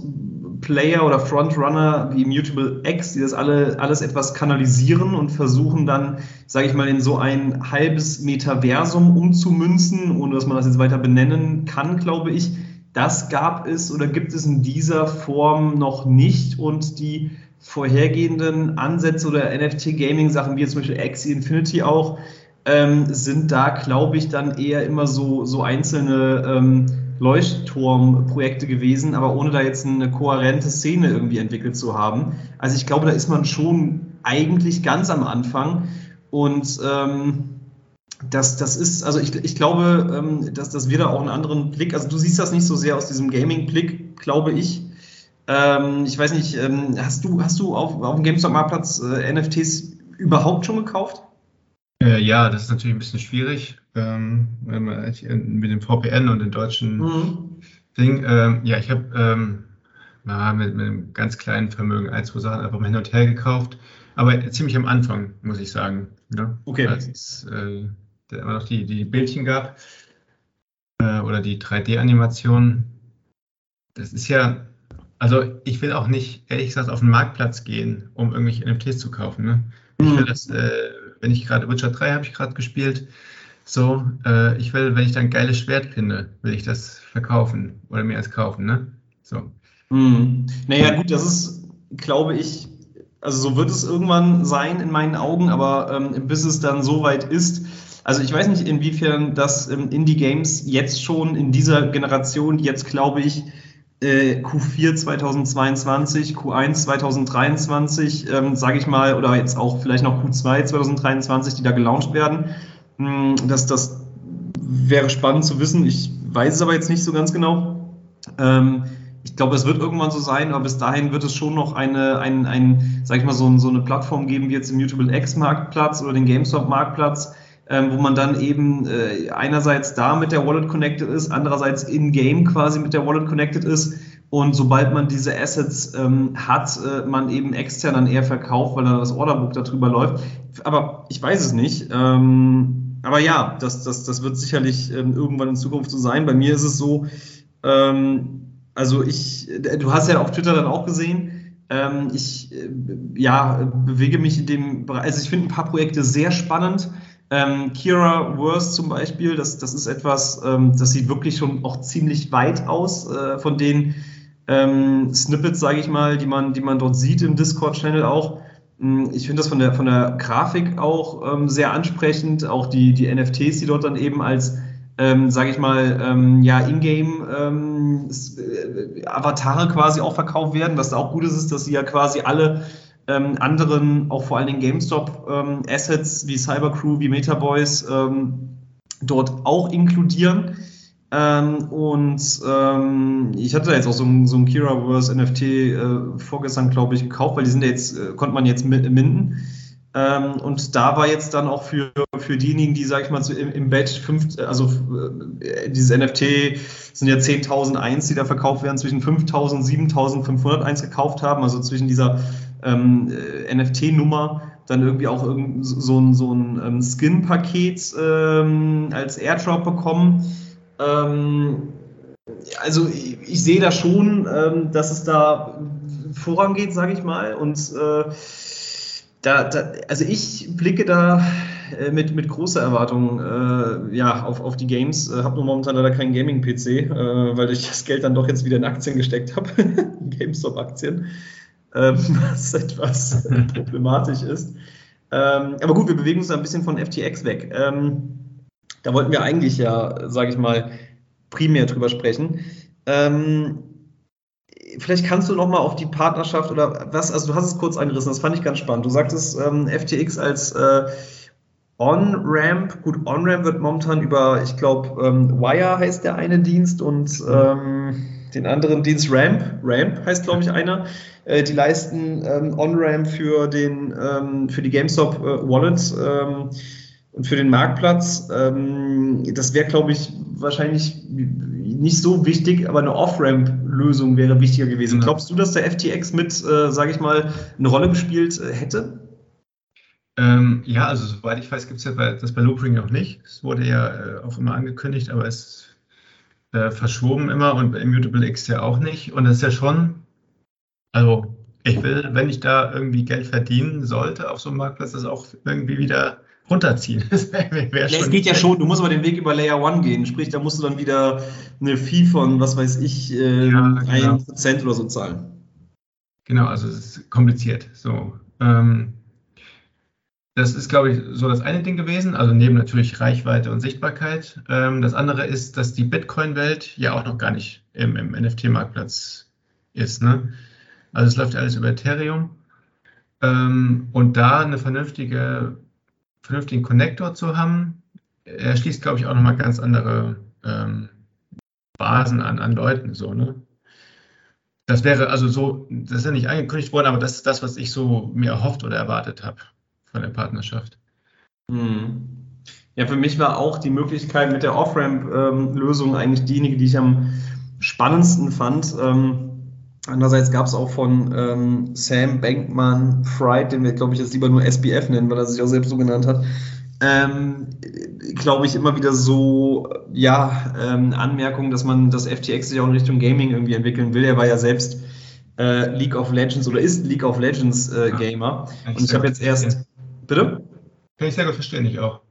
N: Player oder Frontrunner wie Mutable X, die das alle, alles etwas kanalisieren und versuchen dann, sage ich mal, in so ein halbes Metaversum umzumünzen, ohne dass man das jetzt weiter benennen kann, glaube ich. Das gab es oder gibt es in dieser Form noch nicht und die vorhergehenden Ansätze oder NFT-Gaming-Sachen, wie jetzt zum Beispiel Axie Infinity auch, ähm, sind da, glaube ich, dann eher immer so, so einzelne ähm, Leuchtturmprojekte gewesen, aber ohne da jetzt eine kohärente Szene irgendwie entwickelt zu haben. Also ich glaube, da ist man schon eigentlich ganz am Anfang und ähm, das, das ist, also ich, ich glaube, ähm, dass, dass wir da auch einen anderen Blick, also du siehst das nicht so sehr aus diesem Gaming-Blick, glaube ich. Ähm, ich weiß nicht, ähm, hast du, hast du auf, auf dem GameStop-Marktplatz äh, NFTs überhaupt schon gekauft?
L: Äh, ja, das ist natürlich ein bisschen schwierig ähm, mit dem VPN und den deutschen mhm. Ding. Ähm, ja, ich habe ähm, mit, mit, einem ganz kleinen Vermögen ein, zwei Sachen einfach mal hin und her gekauft, aber ziemlich am Anfang, muss ich sagen. Ne?
N: Okay.
L: Als es äh, immer noch die, die Bildchen gab äh, oder die 3D-Animation. Das ist ja, also ich will auch nicht, ehrlich gesagt, auf den Marktplatz gehen, um irgendwelche NFTs zu kaufen. Ne? Ich will mhm. das, äh, wenn ich gerade Witcher 3 habe ich gerade gespielt, so, äh, ich will, wenn ich dann ein geiles Schwert finde, will ich das verkaufen oder mir als kaufen, ne? So.
N: Mhm. Naja, gut, das ist, glaube ich, also so wird es irgendwann sein in meinen Augen, aber ähm, bis es dann soweit ist, also ich weiß nicht, inwiefern das ähm, Indie-Games jetzt schon in dieser Generation, jetzt glaube ich, äh, Q4 2022, Q1 2023, ähm, sage ich mal, oder jetzt auch vielleicht noch Q2 2023, die da gelauncht werden, hm, das, das wäre spannend zu wissen. Ich weiß es aber jetzt nicht so ganz genau. Ähm, ich glaube, es wird irgendwann so sein, aber bis dahin wird es schon noch eine, ein, ein, sag ich mal, so, so eine Plattform geben wie jetzt im Mutable X Marktplatz oder den GameStop Marktplatz, ähm, wo man dann eben äh, einerseits da mit der Wallet connected ist, andererseits in-game quasi mit der Wallet connected ist. Und sobald man diese Assets ähm, hat, äh, man eben extern dann eher verkauft, weil dann das Orderbook darüber läuft. Aber ich weiß es nicht. Ähm, aber ja, das, das, das wird sicherlich ähm, irgendwann in Zukunft so sein. Bei mir ist es so, ähm, also ich, du hast ja auf Twitter dann auch gesehen, ähm, ich äh, ja, bewege mich in dem Bereich, also ich finde ein paar Projekte sehr spannend. Ähm, Kira Worst zum Beispiel, das, das ist etwas, ähm, das sieht wirklich schon auch ziemlich weit aus äh, von den ähm, Snippets, sage ich mal, die man, die man dort sieht im Discord-Channel auch. Hm, ich finde das von der, von der Grafik auch ähm, sehr ansprechend, auch die, die NFTs, die dort dann eben als, ähm, sage ich mal, ähm, ja, Ingame ähm, äh, quasi auch verkauft werden. Was da auch gut ist, ist, dass sie ja quasi alle ähm, anderen, auch vor allen Dingen GameStop ähm, wie Cybercrew, wie Metaboys ähm, dort auch inkludieren. Ähm, und ähm, ich hatte jetzt auch so ein, so ein Kiraverse NFT äh, vorgestern, glaube ich, gekauft, weil die sind ja jetzt, äh, konnte man jetzt minden. Ähm, und da war jetzt dann auch für, für diejenigen, die, sag ich mal, so im, im Batch 5, also äh, dieses NFT sind ja 10.000 Eins, die da verkauft werden, zwischen 5.000 und 7.500 Eins gekauft haben, also zwischen dieser ähm, äh, NFT-Nummer dann irgendwie auch irgend so ein, so ein ähm, Skin-Paket ähm, als Airdrop bekommen. Ähm, also ich, ich sehe da schon, ähm, dass es da vorangeht, sage ich mal. Und äh, da, da, also ich blicke da äh, mit, mit großer Erwartung äh, ja, auf, auf die Games. Äh, habe nur momentan leider keinen Gaming-PC, äh, weil ich das Geld dann doch jetzt wieder in Aktien gesteckt habe, GameStop-Aktien, ähm, was etwas problematisch ist. Ähm, aber gut, wir bewegen uns ein bisschen von FTX weg. Ähm, da wollten wir eigentlich ja, sage ich mal, primär drüber sprechen. Ähm, vielleicht kannst du noch mal auf die Partnerschaft oder was, also du hast es kurz angerissen, das fand ich ganz spannend. Du sagtest ähm, FTX als äh, On-Ramp, gut, On-Ramp wird momentan über, ich glaube, ähm, Wire heißt der eine Dienst und ähm, den anderen Dienst Ramp, Ramp heißt, glaube ich, einer. Äh, die leisten ähm, On-Ramp für, den, ähm, für die GameStop äh, Wallet ähm, und für den Marktplatz. Ähm, das wäre, glaube ich, wahrscheinlich nicht so wichtig, aber eine Off-Ramp-Lösung wäre wichtiger gewesen.
L: Genau.
N: Glaubst du, dass der FTX mit, äh, sage ich mal, eine Rolle gespielt äh, hätte?
L: Ähm, ja, also soweit ich weiß, gibt es ja bei, das bei Loopring auch nicht. Es wurde ja äh, auch immer angekündigt, aber es äh, verschoben immer und bei Immutable X ja auch nicht. Und das ist ja schon, also ich will, wenn ich da irgendwie Geld verdienen sollte auf so einem Marktplatz, das auch irgendwie wieder runterziehen. Das wär, wär
N: Ja, es geht ja schon, du musst aber den Weg über Layer 1 gehen, sprich, da musst du dann wieder eine Fee von, was weiß ich, äh,
L: Ja, genau.
N: 1% oder so zahlen.
L: Genau, also es ist kompliziert. So, ähm, das ist, glaube ich, so das eine Ding gewesen. Also neben natürlich Reichweite und Sichtbarkeit. Ähm, das andere ist, dass die Bitcoin-Welt ja auch noch gar nicht im, im NFT-Marktplatz ist. Ne? Also es läuft ja alles über Ethereum. Ähm, und da eine vernünftige, vernünftigen Connector zu haben, erschließt, glaube ich, auch nochmal ganz andere ähm, Basen an, an Leuten. So, ne? Das wäre also so, das ist ja nicht angekündigt worden, aber das ist das, was ich so mir erhofft oder erwartet habe von der Partnerschaft.
N: Hm. Ja, für mich war auch die Möglichkeit mit der Off-Ramp-Lösung eigentlich diejenige, die ich am spannendsten fand. Ähm, andererseits gab es auch von ähm, Sam Bankman Fried, den wir, glaube ich, jetzt lieber nur SBF nennen, weil er sich auch selbst so genannt hat, ähm, glaube ich, immer wieder so, ja, ähm, Anmerkungen, dass man das FTX sich auch in Richtung Gaming irgendwie entwickeln will. Er war ja selbst äh, League of Legends oder ist League of Legends äh, Gamer.
L: Ich
N: Und ich habe jetzt erst. Bitte?
L: Kann ich sehr gut verstehen, ich auch.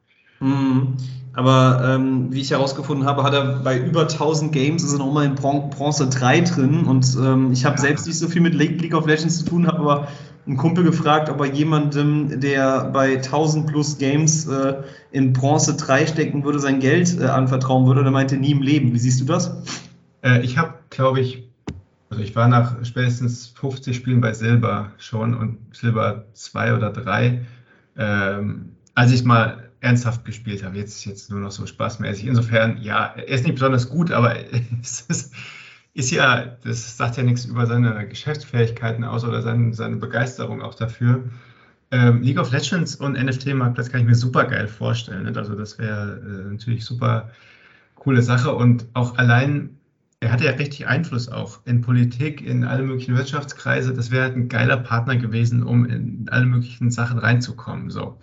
N: Mhm. Aber ähm, wie ich herausgefunden habe, hat er bei über 1000 Games ist er noch mal in Bron Bronze 3 drin. Und ähm, ich habe selbst nicht so viel mit Le- League of Legends zu tun, habe aber einen Kumpel gefragt, ob er jemandem, der bei 1000 plus Games äh, in Bronze 3 stecken würde, sein Geld äh, anvertrauen würde. Und er meinte, nie im Leben. Wie siehst du das?
L: Äh, ich habe, glaube ich, also ich war nach spätestens 50 Spielen bei Silber schon und Silber 2 oder 3, ähm, als ich mal ernsthaft gespielt habe. Jetzt jetzt nur noch so spaßmäßig. Insofern, ja, er ist nicht besonders gut, aber es ist, ist ja, das sagt ja nichts über seine Geschäftsfähigkeiten aus oder seine, seine Begeisterung auch dafür. Ähm, League of Legends und NFT-Marktplatz kann ich mir super geil vorstellen. Nicht? Also das wäre äh, natürlich super coole Sache und auch allein, er hatte ja richtig Einfluss auch in Politik, in alle möglichen Wirtschaftskreise. Das wäre halt ein geiler Partner gewesen, um in alle möglichen Sachen reinzukommen. So.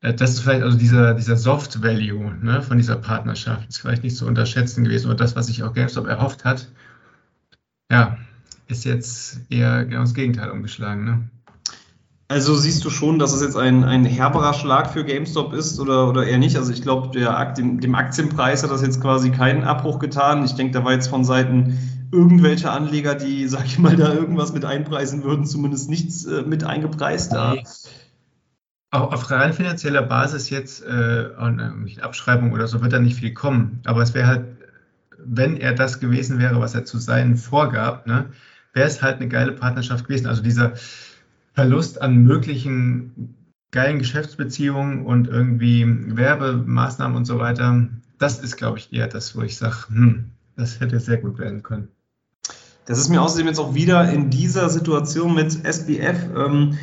L: Äh, Das ist vielleicht also dieser, dieser Soft Value ne, von dieser Partnerschaft, ist vielleicht nicht zu unterschätzen gewesen. Und das, was sich auch GameStop erhofft hat, ja, ist jetzt eher genau das Gegenteil umgeschlagen. Ne?
N: Also siehst du schon, dass es jetzt ein, ein herberer Schlag für GameStop ist oder, oder eher nicht? Also ich glaube, dem, dem Aktienpreis hat das jetzt quasi keinen Abbruch getan. Ich denke, da war jetzt von Seiten irgendwelcher Anleger, die, sag ich mal, da irgendwas mit einpreisen würden, zumindest nichts äh, mit eingepreist. Da.
L: Auch auf rein finanzieller Basis jetzt, äh, und, äh, Abschreibung oder so, wird da nicht viel kommen. Aber es wäre halt, wenn er das gewesen wäre, was er zu sein vorgab, ne, wäre es halt eine geile Partnerschaft gewesen. Also dieser Verlust an möglichen geilen Geschäftsbeziehungen und irgendwie Werbemaßnahmen und so weiter, das ist, glaube ich, eher das, wo ich sage, hm, das hätte sehr gut werden können.
N: Das ist mir außerdem jetzt auch wieder in dieser Situation mit SBF. Ähm,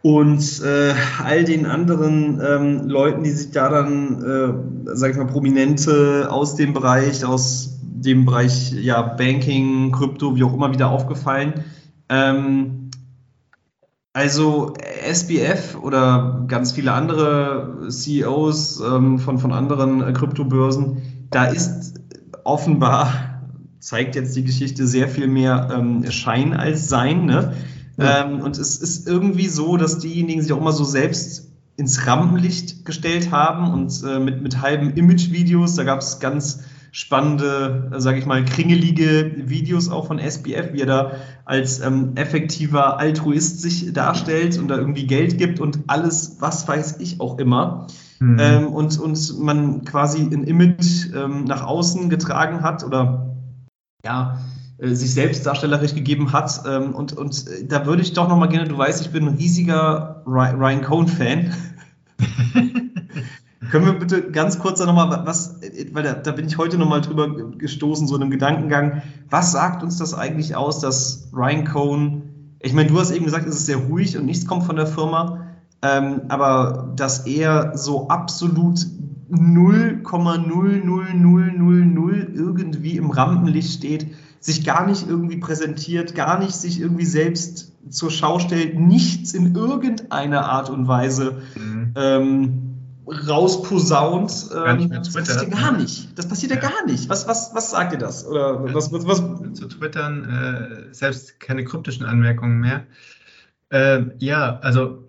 N: und äh, all den anderen ähm, Leuten, die sich da dann, äh, sag ich mal, Prominente aus dem Bereich, aus dem Bereich ja, Banking, Krypto, wie auch immer, wieder aufgefallen. Ähm, also SBF oder ganz viele andere CEOs ähm, von, von anderen äh, Kryptobörsen, da ist offenbar, zeigt jetzt die Geschichte, sehr viel mehr ähm, Schein als Sein. Ne? Ähm, und es ist irgendwie so, dass diejenigen sich auch immer so selbst ins Rampenlicht gestellt haben und äh, mit, mit halben Image-Videos, da gab es ganz spannende, sage ich mal, kringelige Videos auch von SBF, wie er da als ähm, effektiver Altruist sich darstellt und da irgendwie Geld gibt und alles, was weiß ich auch immer.
L: Mhm.
N: Ähm, und, und man quasi ein Image ähm, nach außen getragen hat oder ja, äh, sich selbst darstellerisch gegeben hat. Ähm, und, und äh, da würde ich doch nochmal gerne, du weißt, ich bin ein riesiger Ry- Ryan Cohn-Fan. Können wir bitte ganz kurz da nochmal, was, weil da, da bin ich heute nochmal drüber gestoßen, so in einem Gedankengang. Was sagt uns das eigentlich aus, dass Ryan Cohn, ich meine, du hast eben gesagt, es ist sehr ruhig und nichts kommt von der Firma, ähm, aber dass er so absolut 0,00000 irgendwie im Rampenlicht steht, sich gar nicht irgendwie präsentiert, gar nicht sich irgendwie selbst zur Schau stellt, nichts in irgendeiner Art und Weise ähm, rausposaunt.
L: Gar nicht
N: Ähm,
L: mehr
N: das
L: Twitter.
N: passiert ja gar nicht. Das passiert ja, gar nicht. Was, was, was sagt ihr das? Oder was, was, was,
L: zu twittern, äh, selbst keine kryptischen Anmerkungen mehr. Ähm, ja, also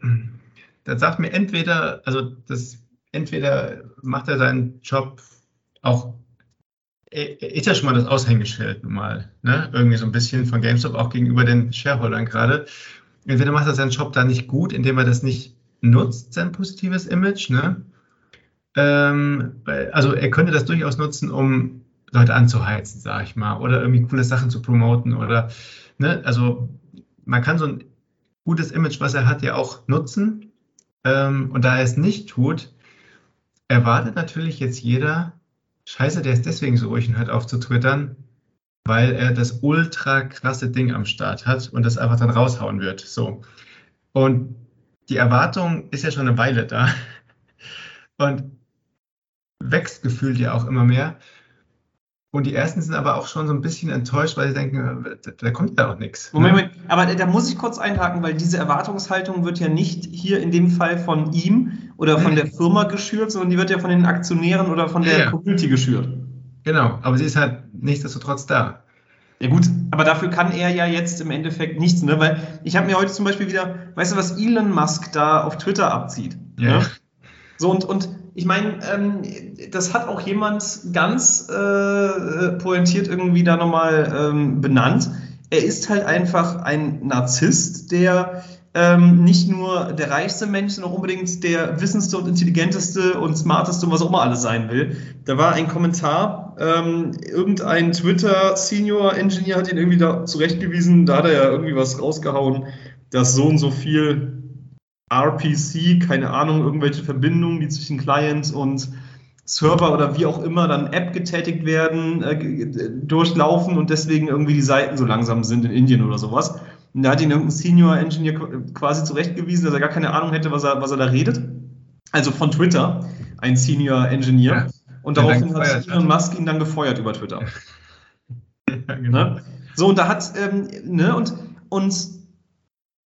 L: das sagt mir entweder, also das entweder macht er seinen Job auch, er ist ja schon mal das Aushängeschild mal, ne? Irgendwie so ein bisschen von GameStop auch gegenüber den Shareholdern gerade. Entweder macht er seinen Job da nicht gut, indem er das nicht nutzt, sein positives Image, ne? Ähm, also er könnte das durchaus nutzen, um Leute anzuheizen, sag ich mal, oder irgendwie coole Sachen zu promoten oder, ne, also man kann so ein gutes Image, was er hat, ja auch nutzen. Ähm, und da er es nicht tut, erwartet natürlich jetzt jeder, scheiße, der ist deswegen so ruhig und hört auf zu twittern, weil er das ultra krasse Ding am Start hat und das einfach dann raushauen wird. So. Und die Erwartung ist ja schon eine Weile da und wächst gefühlt ja auch immer mehr. Und die ersten sind aber auch schon so ein bisschen enttäuscht, weil sie denken, da, kommt ja auch nichts.
N: Moment, Moment, aber da muss ich kurz einhaken, weil diese Erwartungshaltung wird ja nicht hier in dem Fall von ihm oder von der Firma geschürt, sondern die wird ja von den Aktionären oder von der
L: Ja, ja.
N: Community geschürt.
L: Genau, aber sie ist halt nichtsdestotrotz da.
N: Ja gut, aber dafür kann er ja jetzt im Endeffekt nichts, ne? Weil ich habe mir heute zum Beispiel wieder, weißt du, was Elon Musk da auf Twitter abzieht?
L: Ja.
N: Ne? So und, und ich meine, ähm, das hat auch jemand ganz äh, pointiert irgendwie da nochmal ähm, benannt. Er ist halt einfach ein Narzisst, der ähm, nicht nur der reichste Mensch, sondern auch unbedingt der wissendste und intelligenteste und smarteste und was auch immer alles sein will. Da war ein Kommentar, ähm, irgendein Twitter-Senior-Engineer hat ihn irgendwie da zurechtgewiesen, da hat er ja irgendwie was rausgehauen, dass so und so viel RPC, keine Ahnung, irgendwelche Verbindungen, die zwischen Client und Server oder wie auch immer dann App getätigt werden, äh, durchlaufen und deswegen irgendwie die Seiten so langsam sind in Indien oder sowas. Und da hat ihn irgendein Senior Engineer qu- quasi zurechtgewiesen, dass er gar keine Ahnung hätte, was er, was er da redet. Also von Twitter, ein Senior Engineer. Und
L: der dann
N: daraufhin hat Elon Musk ihn dann gefeuert über Twitter.
L: genau.
N: Ne? So, und da hat, ähm, ne, und, und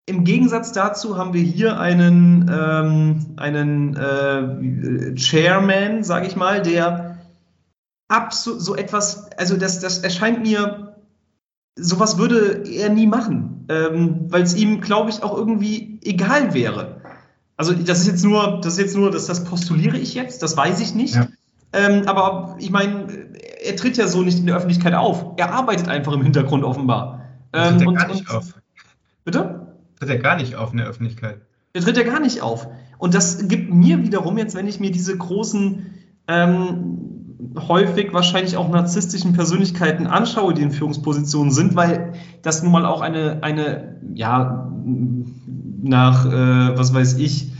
N: im Gegensatz dazu haben wir hier einen, ähm, einen äh, Chairman, sage ich mal, der absolut so etwas, also das, das erscheint mir, sowas würde er nie machen, ähm, weil es ihm, glaube ich, auch irgendwie egal wäre. Also das ist jetzt nur, das ist jetzt nur, das, das postuliere ich jetzt, das weiß ich nicht. Ähm, aber ich meine, er tritt ja so nicht in der Öffentlichkeit auf. Er arbeitet einfach im Hintergrund offenbar. Ähm, und, und. Bitte?
L: Tritt er gar nicht auf in der Öffentlichkeit.
N: Er tritt ja gar nicht auf. Und das gibt mir wiederum jetzt, wenn ich mir diese großen, ähm, häufig wahrscheinlich auch narzisstischen Persönlichkeiten anschaue, die in Führungspositionen sind, weil das nun mal auch eine, eine ja, nach, äh, was weiß ich,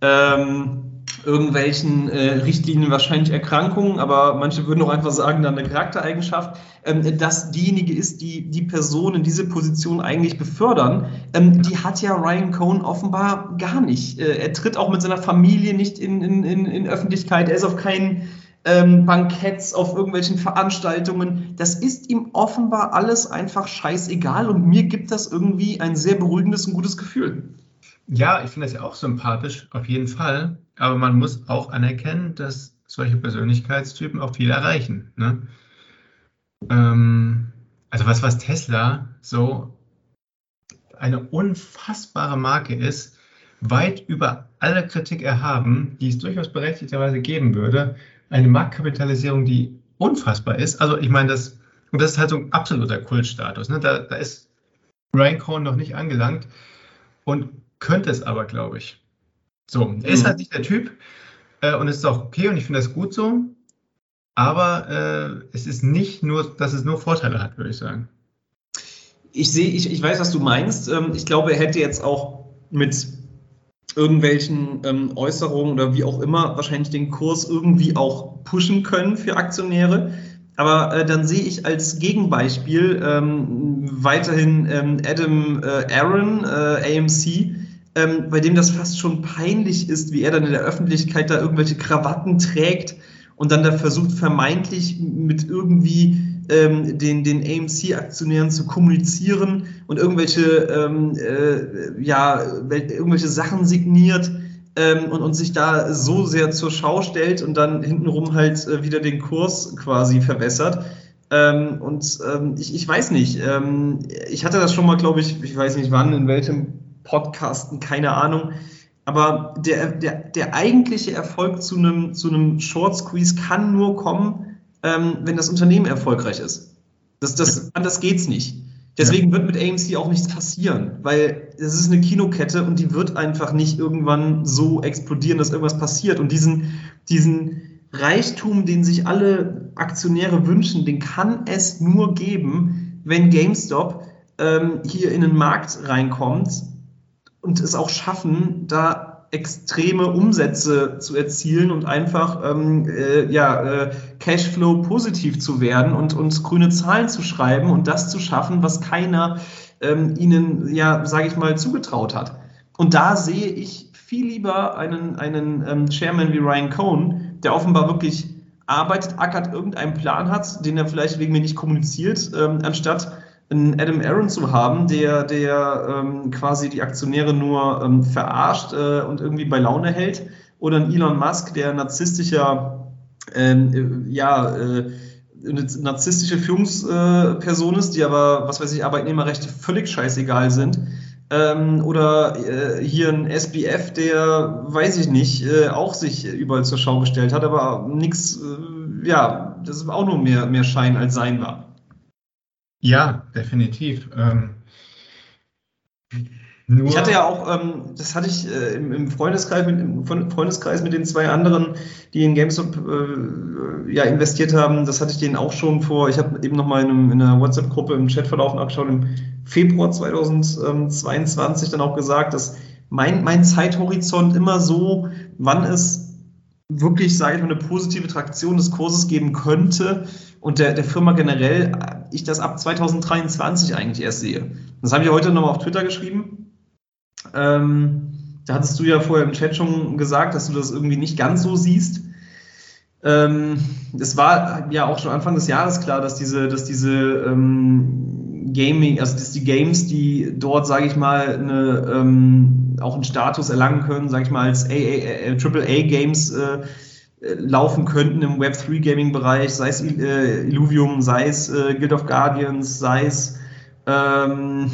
N: ähm, irgendwelchen äh, Richtlinien wahrscheinlich Erkrankungen, aber manche würden auch einfach sagen, dann eine Charaktereigenschaft, ähm, dass diejenige ist, die die Person in diese Position eigentlich befördern, ähm, die hat ja Ryan Cohn offenbar gar nicht. Äh, er tritt auch mit seiner Familie nicht in, in, in, in Öffentlichkeit, er ist auf keinen ähm, Banketts, auf irgendwelchen Veranstaltungen. Das ist ihm offenbar alles einfach scheißegal und mir gibt das irgendwie ein sehr beruhigendes und gutes Gefühl.
L: Ja, ich finde das ja auch sympathisch, auf jeden Fall. Aber man muss auch anerkennen, dass solche Persönlichkeitstypen auch viel erreichen. Ne? Ähm, also was, was Tesla so eine unfassbare Marke ist, weit über alle Kritik erhaben, die es durchaus berechtigterweise geben würde, eine Marktkapitalisierung, die unfassbar ist. Also ich meine, das, und das ist halt so ein absoluter Kultstatus. Ne? Da, da ist Ryan Cohn noch nicht angelangt und könnte es aber, glaube ich. So, er ist halt nicht der Typ äh, und es ist auch okay und ich finde das gut so. Aber äh, es ist nicht nur, dass es nur Vorteile hat, würde ich sagen.
N: Ich sehe, ich, ich weiß, was du meinst. Ähm, ich glaube, er hätte jetzt auch mit irgendwelchen ähm, Äußerungen oder wie auch immer wahrscheinlich den Kurs irgendwie auch pushen können für Aktionäre. Aber äh, dann sehe ich als Gegenbeispiel ähm, weiterhin ähm, Adam äh, Aaron, äh, AMC, ähm, bei dem das fast schon peinlich ist, wie er dann in der Öffentlichkeit da irgendwelche Krawatten trägt und dann da versucht, vermeintlich mit irgendwie ähm, den, den AMC-Aktionären zu kommunizieren und irgendwelche, ähm, äh, ja, irgendwelche Sachen signiert ähm, und, und sich da so sehr zur Schau stellt und dann hintenrum halt äh, wieder den Kurs quasi verwässert. Ähm, und ähm, ich, ich weiß nicht, ähm, ich hatte das schon mal, glaube ich, ich weiß nicht wann, in welchem Podcasten, keine Ahnung. Aber der, der, der eigentliche Erfolg zu einem, zu einem Short Squeeze kann nur kommen, ähm, wenn das Unternehmen erfolgreich ist. Das, das, anders geht's nicht. Deswegen wird mit AMC auch nichts passieren, weil es ist eine Kinokette und die wird einfach nicht irgendwann so explodieren, dass irgendwas passiert. Und diesen, diesen Reichtum, den sich alle Aktionäre wünschen, den kann es nur geben, wenn GameStop ähm, hier in den Markt reinkommt und es auch schaffen, da extreme Umsätze zu erzielen und einfach ähm, äh, ja, äh, Cashflow positiv zu werden und uns grüne Zahlen zu schreiben und das zu schaffen, was keiner ähm, ihnen, ja, sage ich mal, zugetraut hat. Und da sehe ich viel lieber einen, einen ähm, Chairman wie Ryan Cohn, der offenbar wirklich arbeitet, ackert, irgendeinen Plan hat, den er vielleicht wegen mir nicht kommuniziert, ähm, anstatt einen Adam Aaron zu haben, der, der ähm, quasi die Aktionäre nur ähm, verarscht äh, und irgendwie bei Laune hält, oder ein Elon Musk, der narzisstischer, ähm, äh, ja, äh, eine narzisstische Führungsperson ist, die aber, was weiß ich, Arbeitnehmerrechte völlig scheißegal sind. Ähm, oder äh, hier ein SBF, der, weiß ich nicht, äh, auch sich überall zur Schau gestellt hat, aber nichts, äh, ja, das ist auch nur mehr, mehr Schein als Sein war.
L: Ja, definitiv. Ähm,
N: ich hatte ja auch, ähm, das hatte ich äh, im, im, Freundeskreis mit, im Freundeskreis mit den zwei anderen, die in GameStop äh, ja, investiert haben, das hatte ich denen auch schon vor, ich habe eben nochmal in, in einer WhatsApp-Gruppe im Chatverlauf nachgeschaut, im Februar 2022 dann auch gesagt, dass mein, mein Zeithorizont immer so, wann es wirklich, sage ich mal, eine positive Traktion des Kurses geben könnte, und der, der Firma generell ich das ab 2023 eigentlich erst sehe. Das habe ich heute nochmal auf Twitter geschrieben. Ähm, da hattest du ja vorher im Chat schon gesagt, dass du das irgendwie nicht ganz so siehst. Ähm, es war ja auch schon Anfang des Jahres klar, dass diese, dass diese ähm, Gaming, also dass die Games, die dort, sage ich mal, eine, ähm, auch einen Status erlangen können, sage ich mal, als AAA-Games äh, laufen könnten im Web3 Gaming Bereich, sei es äh, Illuvium, sei es äh, Guild of Guardians, sei es ähm,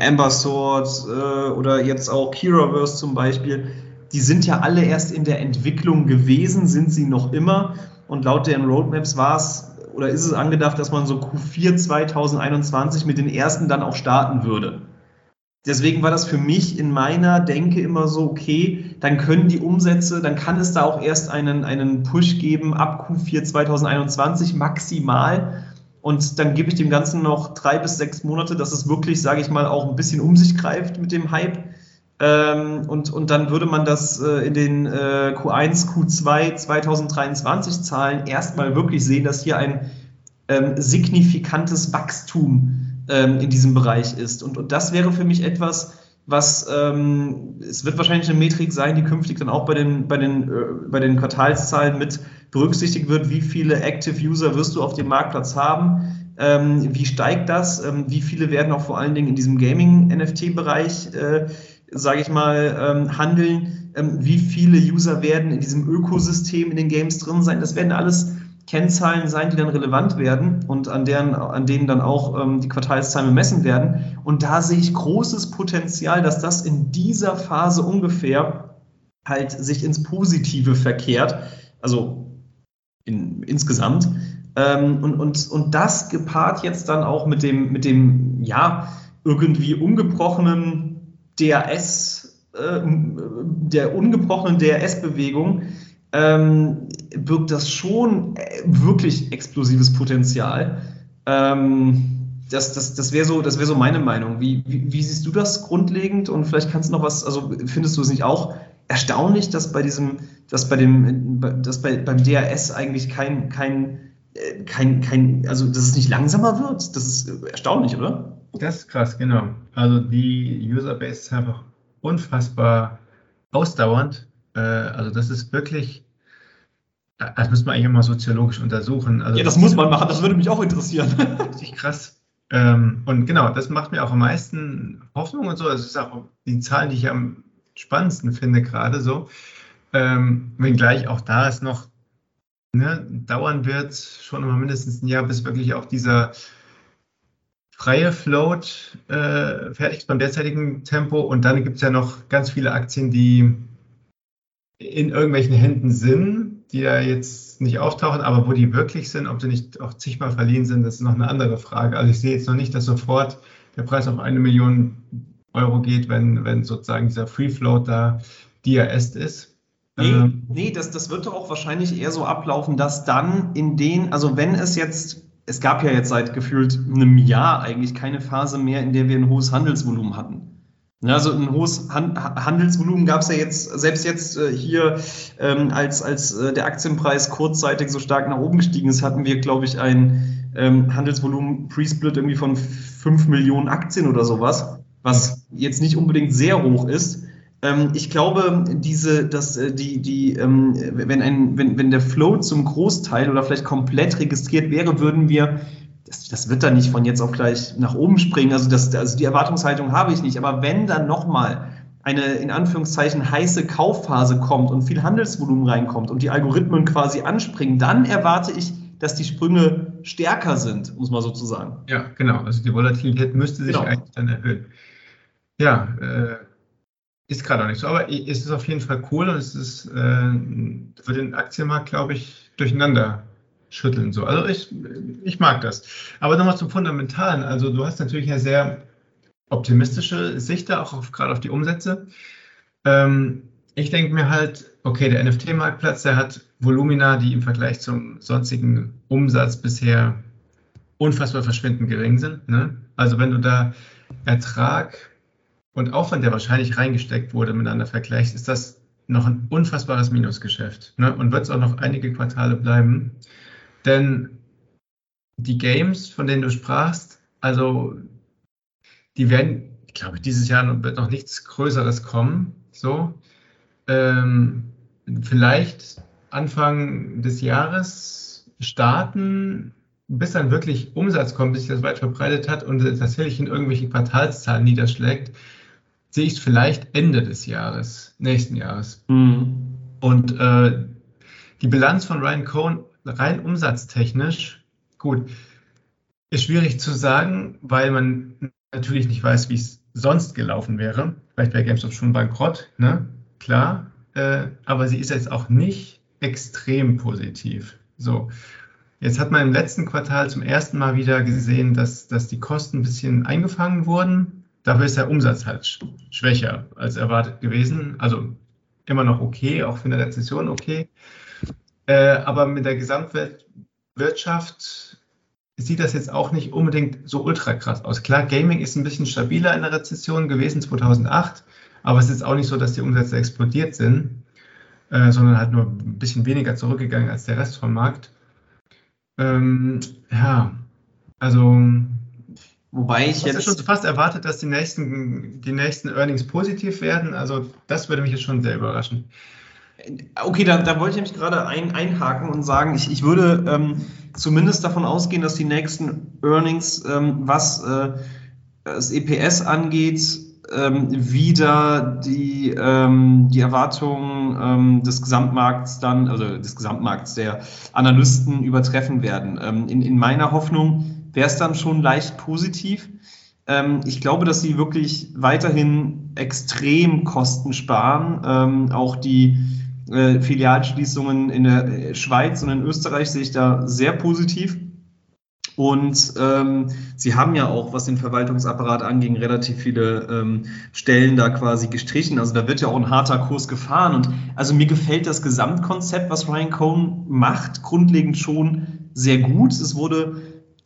N: Amber Sword äh, oder jetzt auch Kiraverse zum Beispiel, die sind ja alle erst in der Entwicklung gewesen, sind sie noch immer und laut deren Roadmaps war es oder ist es angedacht, dass man so Q4 2021 mit den ersten dann auch starten würde. Deswegen war das für mich in meiner Denke immer so, okay, dann können die Umsätze, dann kann es da auch erst einen, einen Push geben ab Q4 2021 maximal. Und dann gebe ich dem Ganzen noch drei bis sechs Monate, dass es wirklich, sage ich mal, auch ein bisschen um sich greift mit dem Hype. Ähm, und, und dann würde man das äh, in den äh, Q1, Q2 2023 Zahlen erstmal wirklich sehen, dass hier ein ähm, signifikantes Wachstum ähm, in diesem Bereich ist. Und, und das wäre für mich etwas, was ähm, es wird wahrscheinlich eine Metrik sein, die künftig dann auch bei den, bei den, äh, bei den Quartalszahlen mit berücksichtigt wird, wie viele Active User wirst du auf dem Marktplatz haben, ähm, wie steigt das, ähm, wie viele werden auch vor allen Dingen in diesem Gaming-NFT-Bereich, äh, sage ich mal, ähm, handeln, ähm, wie viele User werden in diesem Ökosystem in den Games drin sein, das werden alles Kennzahlen sein, die dann relevant werden und an, deren, an denen dann auch ähm, die Quartalszahlen bemessen werden. Und da sehe ich großes Potenzial, dass das in dieser Phase ungefähr halt sich ins Positive verkehrt, also in, insgesamt. Ähm, und, und, und das gepaart jetzt dann auch mit dem, mit dem ja, irgendwie ungebrochenen DRS, äh, der ungebrochenen DRS-Bewegung, ähm, birgt das schon äh, wirklich explosives Potenzial. Ähm, das das, das wäre so, wär so meine Meinung. Wie, wie, wie, siehst du das grundlegend? Und vielleicht kannst du noch was, also findest du es nicht auch erstaunlich, dass bei diesem, dass bei dem, dass bei, beim DRS eigentlich kein, kein, äh, kein, kein, also dass es nicht langsamer wird? Das ist erstaunlich, oder?
L: Das ist krass, genau. Also die Userbase ist einfach unfassbar ausdauernd. Äh, also das ist wirklich das müssen wir eigentlich mal soziologisch untersuchen. Also
N: ja, das muss man machen, das würde mich auch interessieren.
L: Richtig krass. Ähm, und genau, das macht mir auch am meisten Hoffnung und so. Das ist auch die Zahlen, die ich am spannendsten finde, gerade so. Ähm, wenngleich auch da es noch ne, dauern wird, schon immer mindestens ein Jahr, bis wirklich auch dieser freie Float äh, fertig ist beim derzeitigen Tempo. Und dann gibt es ja noch ganz viele Aktien, die in irgendwelchen Händen sind die da jetzt nicht auftauchen, aber wo die wirklich sind, ob sie nicht auch zigmal verliehen sind, das ist noch eine andere Frage. Also ich sehe jetzt noch nicht, dass sofort der Preis auf eine Million Euro geht, wenn, wenn sozusagen dieser Free Float da DRS ist.
N: Nee, ähm, nee das, das wird doch auch wahrscheinlich eher so ablaufen, dass dann in den, also wenn es jetzt, es gab ja jetzt seit gefühlt einem Jahr eigentlich keine Phase mehr, in der wir ein hohes Handelsvolumen hatten. Also ein hohes Handelsvolumen gab es ja jetzt, selbst jetzt äh, hier, ähm, als, als äh, der Aktienpreis kurzzeitig so stark nach oben gestiegen ist, hatten wir, glaube ich, ein ähm, Handelsvolumen Pre-Split irgendwie von 5 Millionen Aktien oder sowas, was jetzt nicht unbedingt sehr hoch ist. Ähm, ich glaube, diese, dass äh, die, die, wenn, ein, wenn, wenn der Flow zum Großteil oder vielleicht komplett registriert wäre, würden wir das, das wird dann nicht von jetzt auf gleich nach oben springen. Also, das, also die Erwartungshaltung habe ich nicht. Aber wenn dann nochmal eine in Anführungszeichen heiße Kaufphase kommt und viel Handelsvolumen reinkommt und die Algorithmen quasi anspringen, dann erwarte ich, dass die Sprünge stärker sind, muss man sozusagen.
L: Ja, genau. Also die Volatilität müsste sich genau. eigentlich dann erhöhen. Ja, äh, ist gerade auch nicht so, aber es ist auf jeden Fall cool und es ist äh, für den Aktienmarkt, glaube ich, durcheinander schütteln. So. Also ich, ich mag das. Aber nochmal zum Fundamentalen. Also du hast natürlich eine sehr optimistische Sicht da, auch auf, gerade auf die Umsätze. Ähm, ich denke mir halt, okay, der NFT-Marktplatz, der hat Volumina, die im Vergleich zum sonstigen Umsatz bisher unfassbar verschwindend gering sind. Ne? Also wenn du da Ertrag und Aufwand, der wahrscheinlich reingesteckt wurde, miteinander vergleichst, ist das noch ein unfassbares Minusgeschäft. Ne? Und wird es auch noch einige Quartale bleiben. Denn die Games, von denen du sprachst, also die werden, ich glaube, dieses Jahr wird noch nichts Größeres kommen. So. Ähm, vielleicht Anfang des Jahres starten, bis dann wirklich Umsatz kommt, bis sich das weit verbreitet hat und tatsächlich in irgendwelche Quartalszahlen niederschlägt, sehe ich es vielleicht Ende des Jahres, nächsten Jahres. Mhm. Und äh, die Bilanz von Ryan Cohn rein umsatztechnisch, gut, ist schwierig zu sagen, weil man natürlich nicht weiß, wie es sonst gelaufen wäre. Vielleicht wäre GameStop schon bankrott, ne? Klar. Äh, aber sie ist jetzt auch nicht extrem positiv. So. Jetzt hat man im letzten Quartal zum ersten Mal wieder gesehen, dass, dass die Kosten ein bisschen eingefangen wurden. Dafür ist der Umsatz halt schwächer als erwartet gewesen. Also immer noch okay, auch für eine Rezession okay. Äh, aber mit der Gesamtwirtschaft sieht das jetzt auch nicht unbedingt so ultra krass aus. Klar, Gaming ist ein bisschen stabiler in der Rezession gewesen 2008, Aber es ist auch nicht so, dass die Umsätze explodiert sind, äh, sondern halt nur ein bisschen weniger zurückgegangen als der Rest vom Markt. Ähm, ja, also
N: Wobei ich
L: Hast du
N: jetzt.
L: schon fast erwartet, dass die nächsten, die nächsten Earnings positiv werden? Also das würde mich jetzt schon sehr überraschen.
N: Okay, da, da wollte ich mich gerade ein, einhaken und sagen, ich, ich würde ähm, zumindest davon ausgehen, dass die nächsten Earnings, ähm, was äh, das EPS angeht, ähm, wieder die, ähm, die Erwartungen ähm, des Gesamtmarkts dann, also des Gesamtmarkts der Analysten übertreffen werden. Ähm, in, in meiner Hoffnung wäre es dann schon leicht positiv. Ich glaube, dass sie wirklich weiterhin extrem Kosten sparen. Auch die äh, Filialschließungen in der Schweiz und in Österreich sehe ich da sehr positiv. Und ähm, sie haben ja auch, was den Verwaltungsapparat anging, relativ viele ähm, Stellen da quasi gestrichen. Also da wird ja auch ein harter Kurs gefahren. Und also mir gefällt das Gesamtkonzept, was Ryan Cohn macht, grundlegend schon sehr gut. Es wurde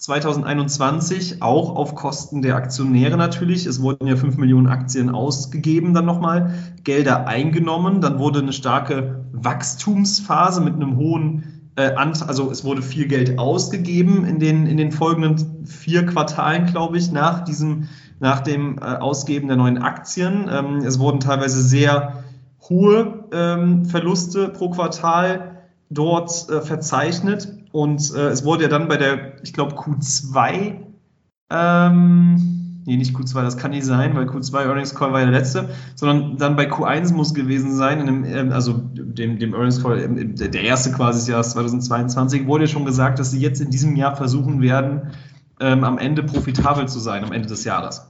N: 2021 auch auf Kosten der Aktionäre natürlich. Es wurden ja 5 Millionen Aktien ausgegeben, dann nochmal Gelder eingenommen. Dann wurde eine starke Wachstumsphase mit einem hohen äh, Ant also es wurde viel Geld ausgegeben in den, in den folgenden vier Quartalen, glaube ich, nach diesem, nach dem äh, Ausgeben der neuen Aktien. Ähm, es wurden teilweise sehr hohe ähm, Verluste pro Quartal dort äh, verzeichnet. Und äh, es wurde ja dann bei der, ich glaube, Q2, ähm, nee, nicht Q2, das kann nicht sein, weil Q2 Earnings Call war ja der letzte, sondern dann bei Q1 muss gewesen sein, in dem, ähm, also dem, dem Earnings Call, ähm, der erste quasi des Jahres 2022, wurde ja schon gesagt, dass sie jetzt in diesem Jahr versuchen werden, ähm, am Ende profitabel zu sein, am Ende des Jahres.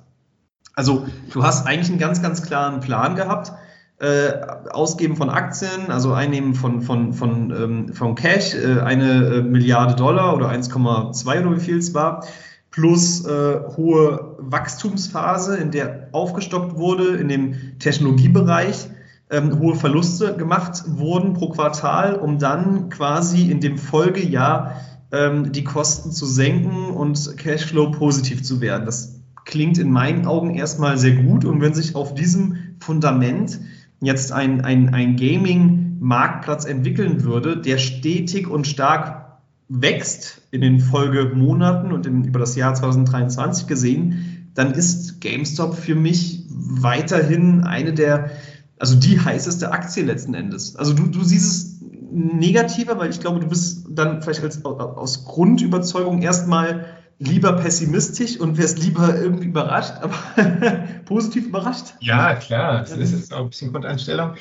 N: Also du hast eigentlich einen ganz, ganz klaren Plan gehabt äh, Ausgeben von Aktien, also Einnehmen von, von, von, ähm, von Cash, äh, eine äh, Milliarde Dollar oder 1,2 oder wie viel es war, plus äh, hohe Wachstumsphase, in der aufgestockt wurde in dem Technologiebereich, ähm, hohe Verluste gemacht wurden pro Quartal, um dann quasi in dem Folgejahr ähm, die Kosten zu senken und Cashflow positiv zu werden. Das klingt in meinen Augen erstmal sehr gut und wenn sich auf diesem Fundament jetzt ein, ein, ein Gaming-Marktplatz entwickeln würde, der stetig und stark wächst in den Folgemonaten und in, über das Jahr 2023 gesehen, dann ist GameStop für mich weiterhin eine der, also die heißeste Aktie letzten Endes. Also du, du siehst es negativer, weil ich glaube, du bist dann vielleicht als, aus Grundüberzeugung erstmal lieber pessimistisch und wärst lieber irgendwie überrascht, aber positiv überrascht?
L: Ja, klar, das ist auch ein bisschen Grundeinstellung.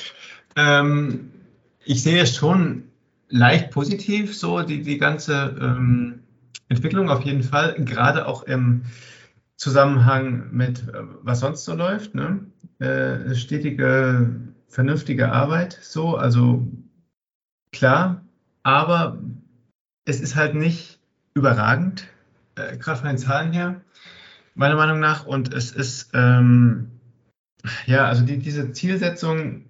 L: Ähm, ich sehe es schon leicht positiv, so die, die ganze ähm, Entwicklung auf jeden Fall, gerade auch im Zusammenhang mit, äh, was sonst so läuft. Ne? Äh, stetige, vernünftige Arbeit, so, also klar, aber es ist halt nicht überragend äh, gerade von den Zahlen her, meiner Meinung nach. Und es ist, ähm, ja, also die, diese Zielsetzung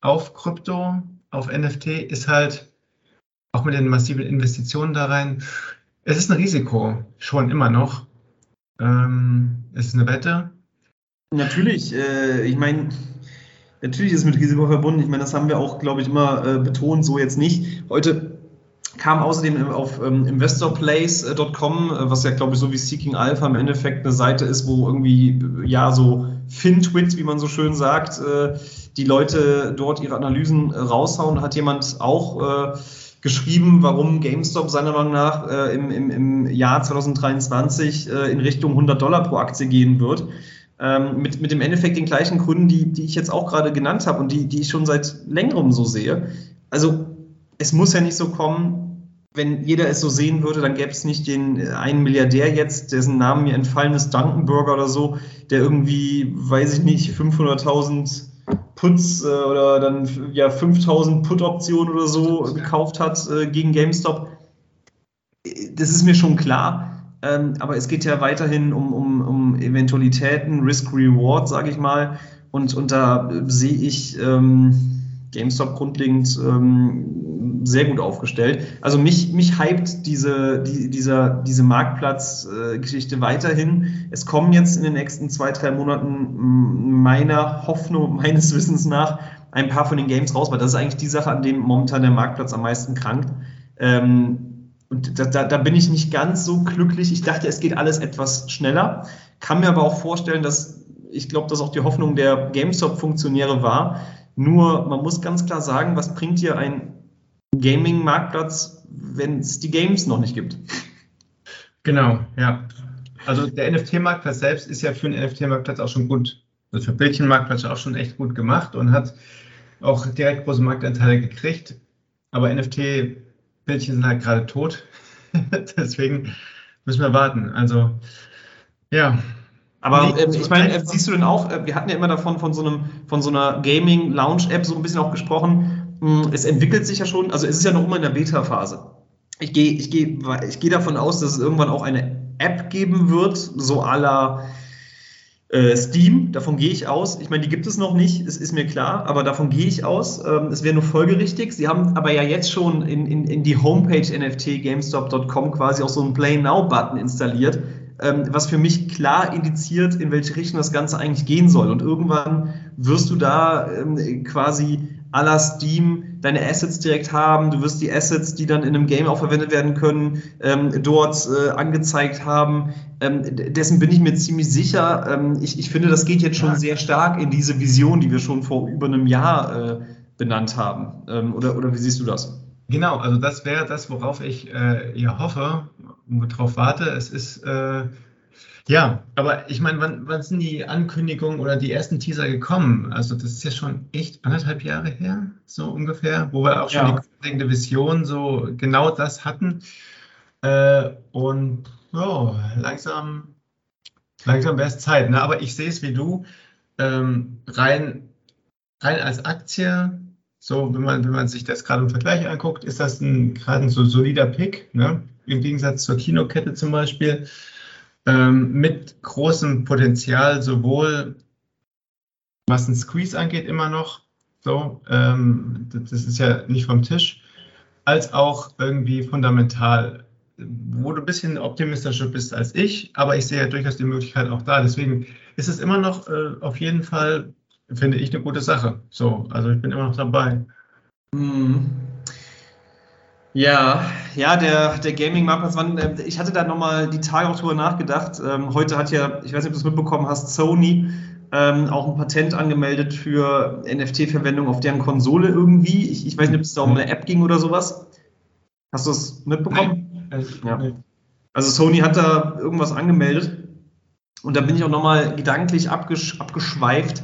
L: auf Krypto, auf NFT ist halt auch mit den massiven Investitionen da rein. Es ist ein Risiko, schon immer noch. Ähm, es ist eine Wette.
N: Natürlich, äh, ich meine, natürlich ist es mit Risiko verbunden. Ich meine, das haben wir auch, glaube ich, immer äh, betont, so jetzt nicht. Heute kam außerdem auf ähm, investorplace.com, äh, was ja, glaube ich, so wie Seeking Alpha im Endeffekt eine Seite ist, wo irgendwie, ja, so Fintwit, wie man so schön sagt, äh, die Leute dort ihre Analysen äh, raushauen. Hat jemand auch äh, geschrieben, warum GameStop seiner Meinung nach äh, im, im, im Jahr 2023 äh, in Richtung 100 Dollar pro Aktie gehen wird. Ähm, mit, mit dem Endeffekt den gleichen Gründen, die, die ich jetzt auch gerade genannt habe und die, die ich schon seit längerem so sehe. Also es muss ja nicht so kommen, wenn jeder es so sehen würde, dann gäbe es nicht den äh, einen Milliardär jetzt, dessen Namen mir entfallen ist, Dunkenberger oder so, der irgendwie, weiß ich nicht, 500.000 Puts äh, oder dann ja 5.000 Put-Optionen oder so gekauft hat äh, gegen GameStop. Das ist mir schon klar. Ähm, aber es geht ja weiterhin um, um, um Eventualitäten, Risk-Reward, sage ich mal. Und, und da sehe ich ähm, GameStop grundlegend ähm, sehr gut aufgestellt. Also mich, mich hypt diese, die, dieser, diese Marktplatzgeschichte weiterhin. Es kommen jetzt in den nächsten zwei, drei Monaten meiner Hoffnung, meines Wissens nach, ein paar von den Games raus, weil das ist eigentlich die Sache, an dem momentan der Marktplatz am meisten krankt. Ähm, und da, da, da bin ich nicht ganz so glücklich. Ich dachte, es geht alles etwas schneller. Kann mir aber auch vorstellen, dass ich glaube, dass auch die Hoffnung der GameStop-Funktionäre war. Nur, man muss ganz klar sagen, was bringt hier ein Gaming-Marktplatz, wenn es die Games noch nicht gibt?
L: Genau, ja. Also der NFT-Marktplatz selbst ist ja für einen NFT-Marktplatz auch schon gut, also für Bildchenmarktplatz auch schon echt gut gemacht und hat auch direkt große Marktanteile gekriegt. Aber NFT-Bildchen sind halt gerade tot. Deswegen müssen wir warten. Also, ja.
N: Aber ähm, ich meine, äh, siehst du denn auch, äh, wir hatten ja immer davon von so einem, von so einer Gaming-Lounge-App so ein bisschen auch gesprochen. Mh, es entwickelt sich ja schon, also es ist ja noch immer in der Beta-Phase. Ich gehe ich geh, ich geh davon aus, dass es irgendwann auch eine App geben wird, so la äh, Steam, davon gehe ich aus. Ich meine, die gibt es noch nicht, es ist mir klar, aber davon gehe ich aus. Ähm, es wäre nur folgerichtig. Sie haben aber ja jetzt schon in, in, in die Homepage nftgamestop.com quasi auch so einen Play Now-Button installiert, ähm, was für mich klar indiziert, in welche Richtung das Ganze eigentlich gehen soll. Und irgendwann wirst du da ähm, quasi à la Steam deine Assets direkt haben. Du wirst die Assets, die dann in einem Game auch verwendet werden können, ähm, dort äh, angezeigt haben. Ähm, dessen bin ich mir ziemlich sicher. Ähm, ich, ich finde, das geht jetzt schon sehr stark in diese Vision, die wir schon vor über einem Jahr äh, benannt haben. Ähm, oder, oder wie siehst du das?
L: Genau, also das wäre das, worauf ich äh, ja hoffe und darauf warte. Es ist äh, ja, aber ich meine, wann, wann sind die Ankündigungen oder die ersten Teaser gekommen? Also das ist ja schon echt anderthalb Jahre her, so ungefähr, wo wir auch schon
N: Ja.
L: die grundlegende Vision so genau das hatten. Äh, und ja, langsam, langsam wäre es Zeit. Ne? Aber ich sehe es wie du, ähm, rein, rein als Aktie, so wenn man, wenn man sich das gerade im Vergleich anguckt, ist das ein gerade ein so solider Pick, ne? im Gegensatz zur Kinokette zum Beispiel ähm, mit großem Potenzial, sowohl was den Squeeze angeht, immer noch, so, ähm, das, das ist ja nicht vom Tisch, als auch irgendwie fundamental, wo du ein bisschen optimistischer bist als ich, aber ich sehe ja durchaus die Möglichkeit auch da. Deswegen ist es immer noch äh, auf jeden Fall, finde ich, eine gute Sache. So, also ich bin immer noch dabei.
N: Mhm. Ja, ja, der, der Gaming-Marktplatz, wann, äh, ich hatte da nochmal die Tage auch drüber nachgedacht. Ähm, heute hat ja, ich weiß nicht, ob du es mitbekommen hast, Sony ähm, auch ein Patent angemeldet für NFT-Verwendung auf deren Konsole irgendwie. Ich, ich weiß nicht, ob es da um eine App ging oder sowas. Hast du es mitbekommen? Ja. Also Sony hat da irgendwas angemeldet und da bin ich auch nochmal gedanklich abgesch abgeschweift,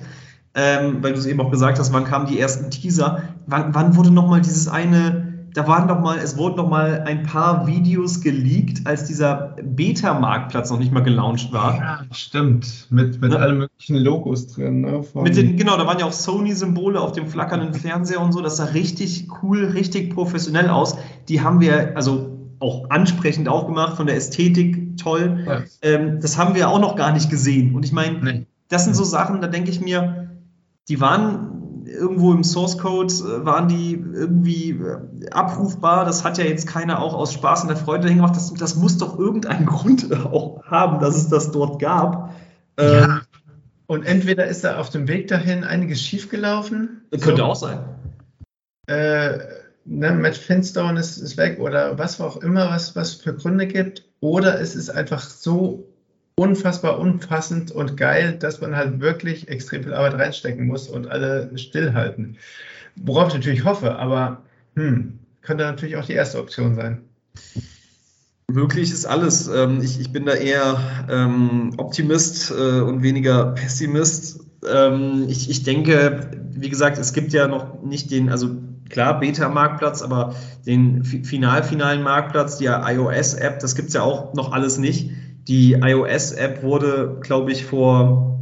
N: ähm, weil du es eben auch gesagt hast, wann kamen die ersten Teaser? Wann, wann wurde nochmal dieses eine, da waren noch mal, es wurden noch mal ein paar Videos geleakt, als dieser Beta-Marktplatz noch nicht mal gelauncht war.
L: Ja, stimmt. Mit, mit allen möglichen Logos drin. Ne?
N: Mit den, genau, da waren ja auch Sony-Symbole auf dem flackernden Fernseher und so. Das sah richtig cool, richtig professionell aus. Die haben wir, also auch ansprechend auch gemacht, von der Ästhetik toll. Ähm, das haben wir auch noch gar nicht gesehen. Und ich meine, das sind so Sachen, da denke ich mir, die waren irgendwo im Source Code, äh, waren die irgendwie äh, abrufbar. Das hat ja jetzt keiner auch aus Spaß und der Freude dahin gemacht. Das, das muss doch irgendeinen Grund auch haben, dass es das dort gab. Ähm,
L: Ja. Und entweder ist da auf dem Weg dahin einiges schiefgelaufen.
N: Könnte auch sein.
L: Äh, ne, Matt Finstone ist, ist weg oder was auch immer, was was für Gründe gibt. Oder es ist einfach so unfassbar umfassend und geil, dass man halt wirklich extrem viel Arbeit reinstecken muss und alle stillhalten. Worauf ich natürlich hoffe, aber hm, könnte natürlich auch die erste Option sein.
N: Möglich ist alles. Ähm, ich, ich bin da eher ähm, Optimist äh, und weniger Pessimist. Ähm, ich, ich denke, wie gesagt, es gibt ja noch nicht den, also klar, Beta-Marktplatz, aber den fi- final-finalen Marktplatz, die iOS-App, das gibt es ja auch noch alles nicht. Die iOS-App wurde, glaube ich, vor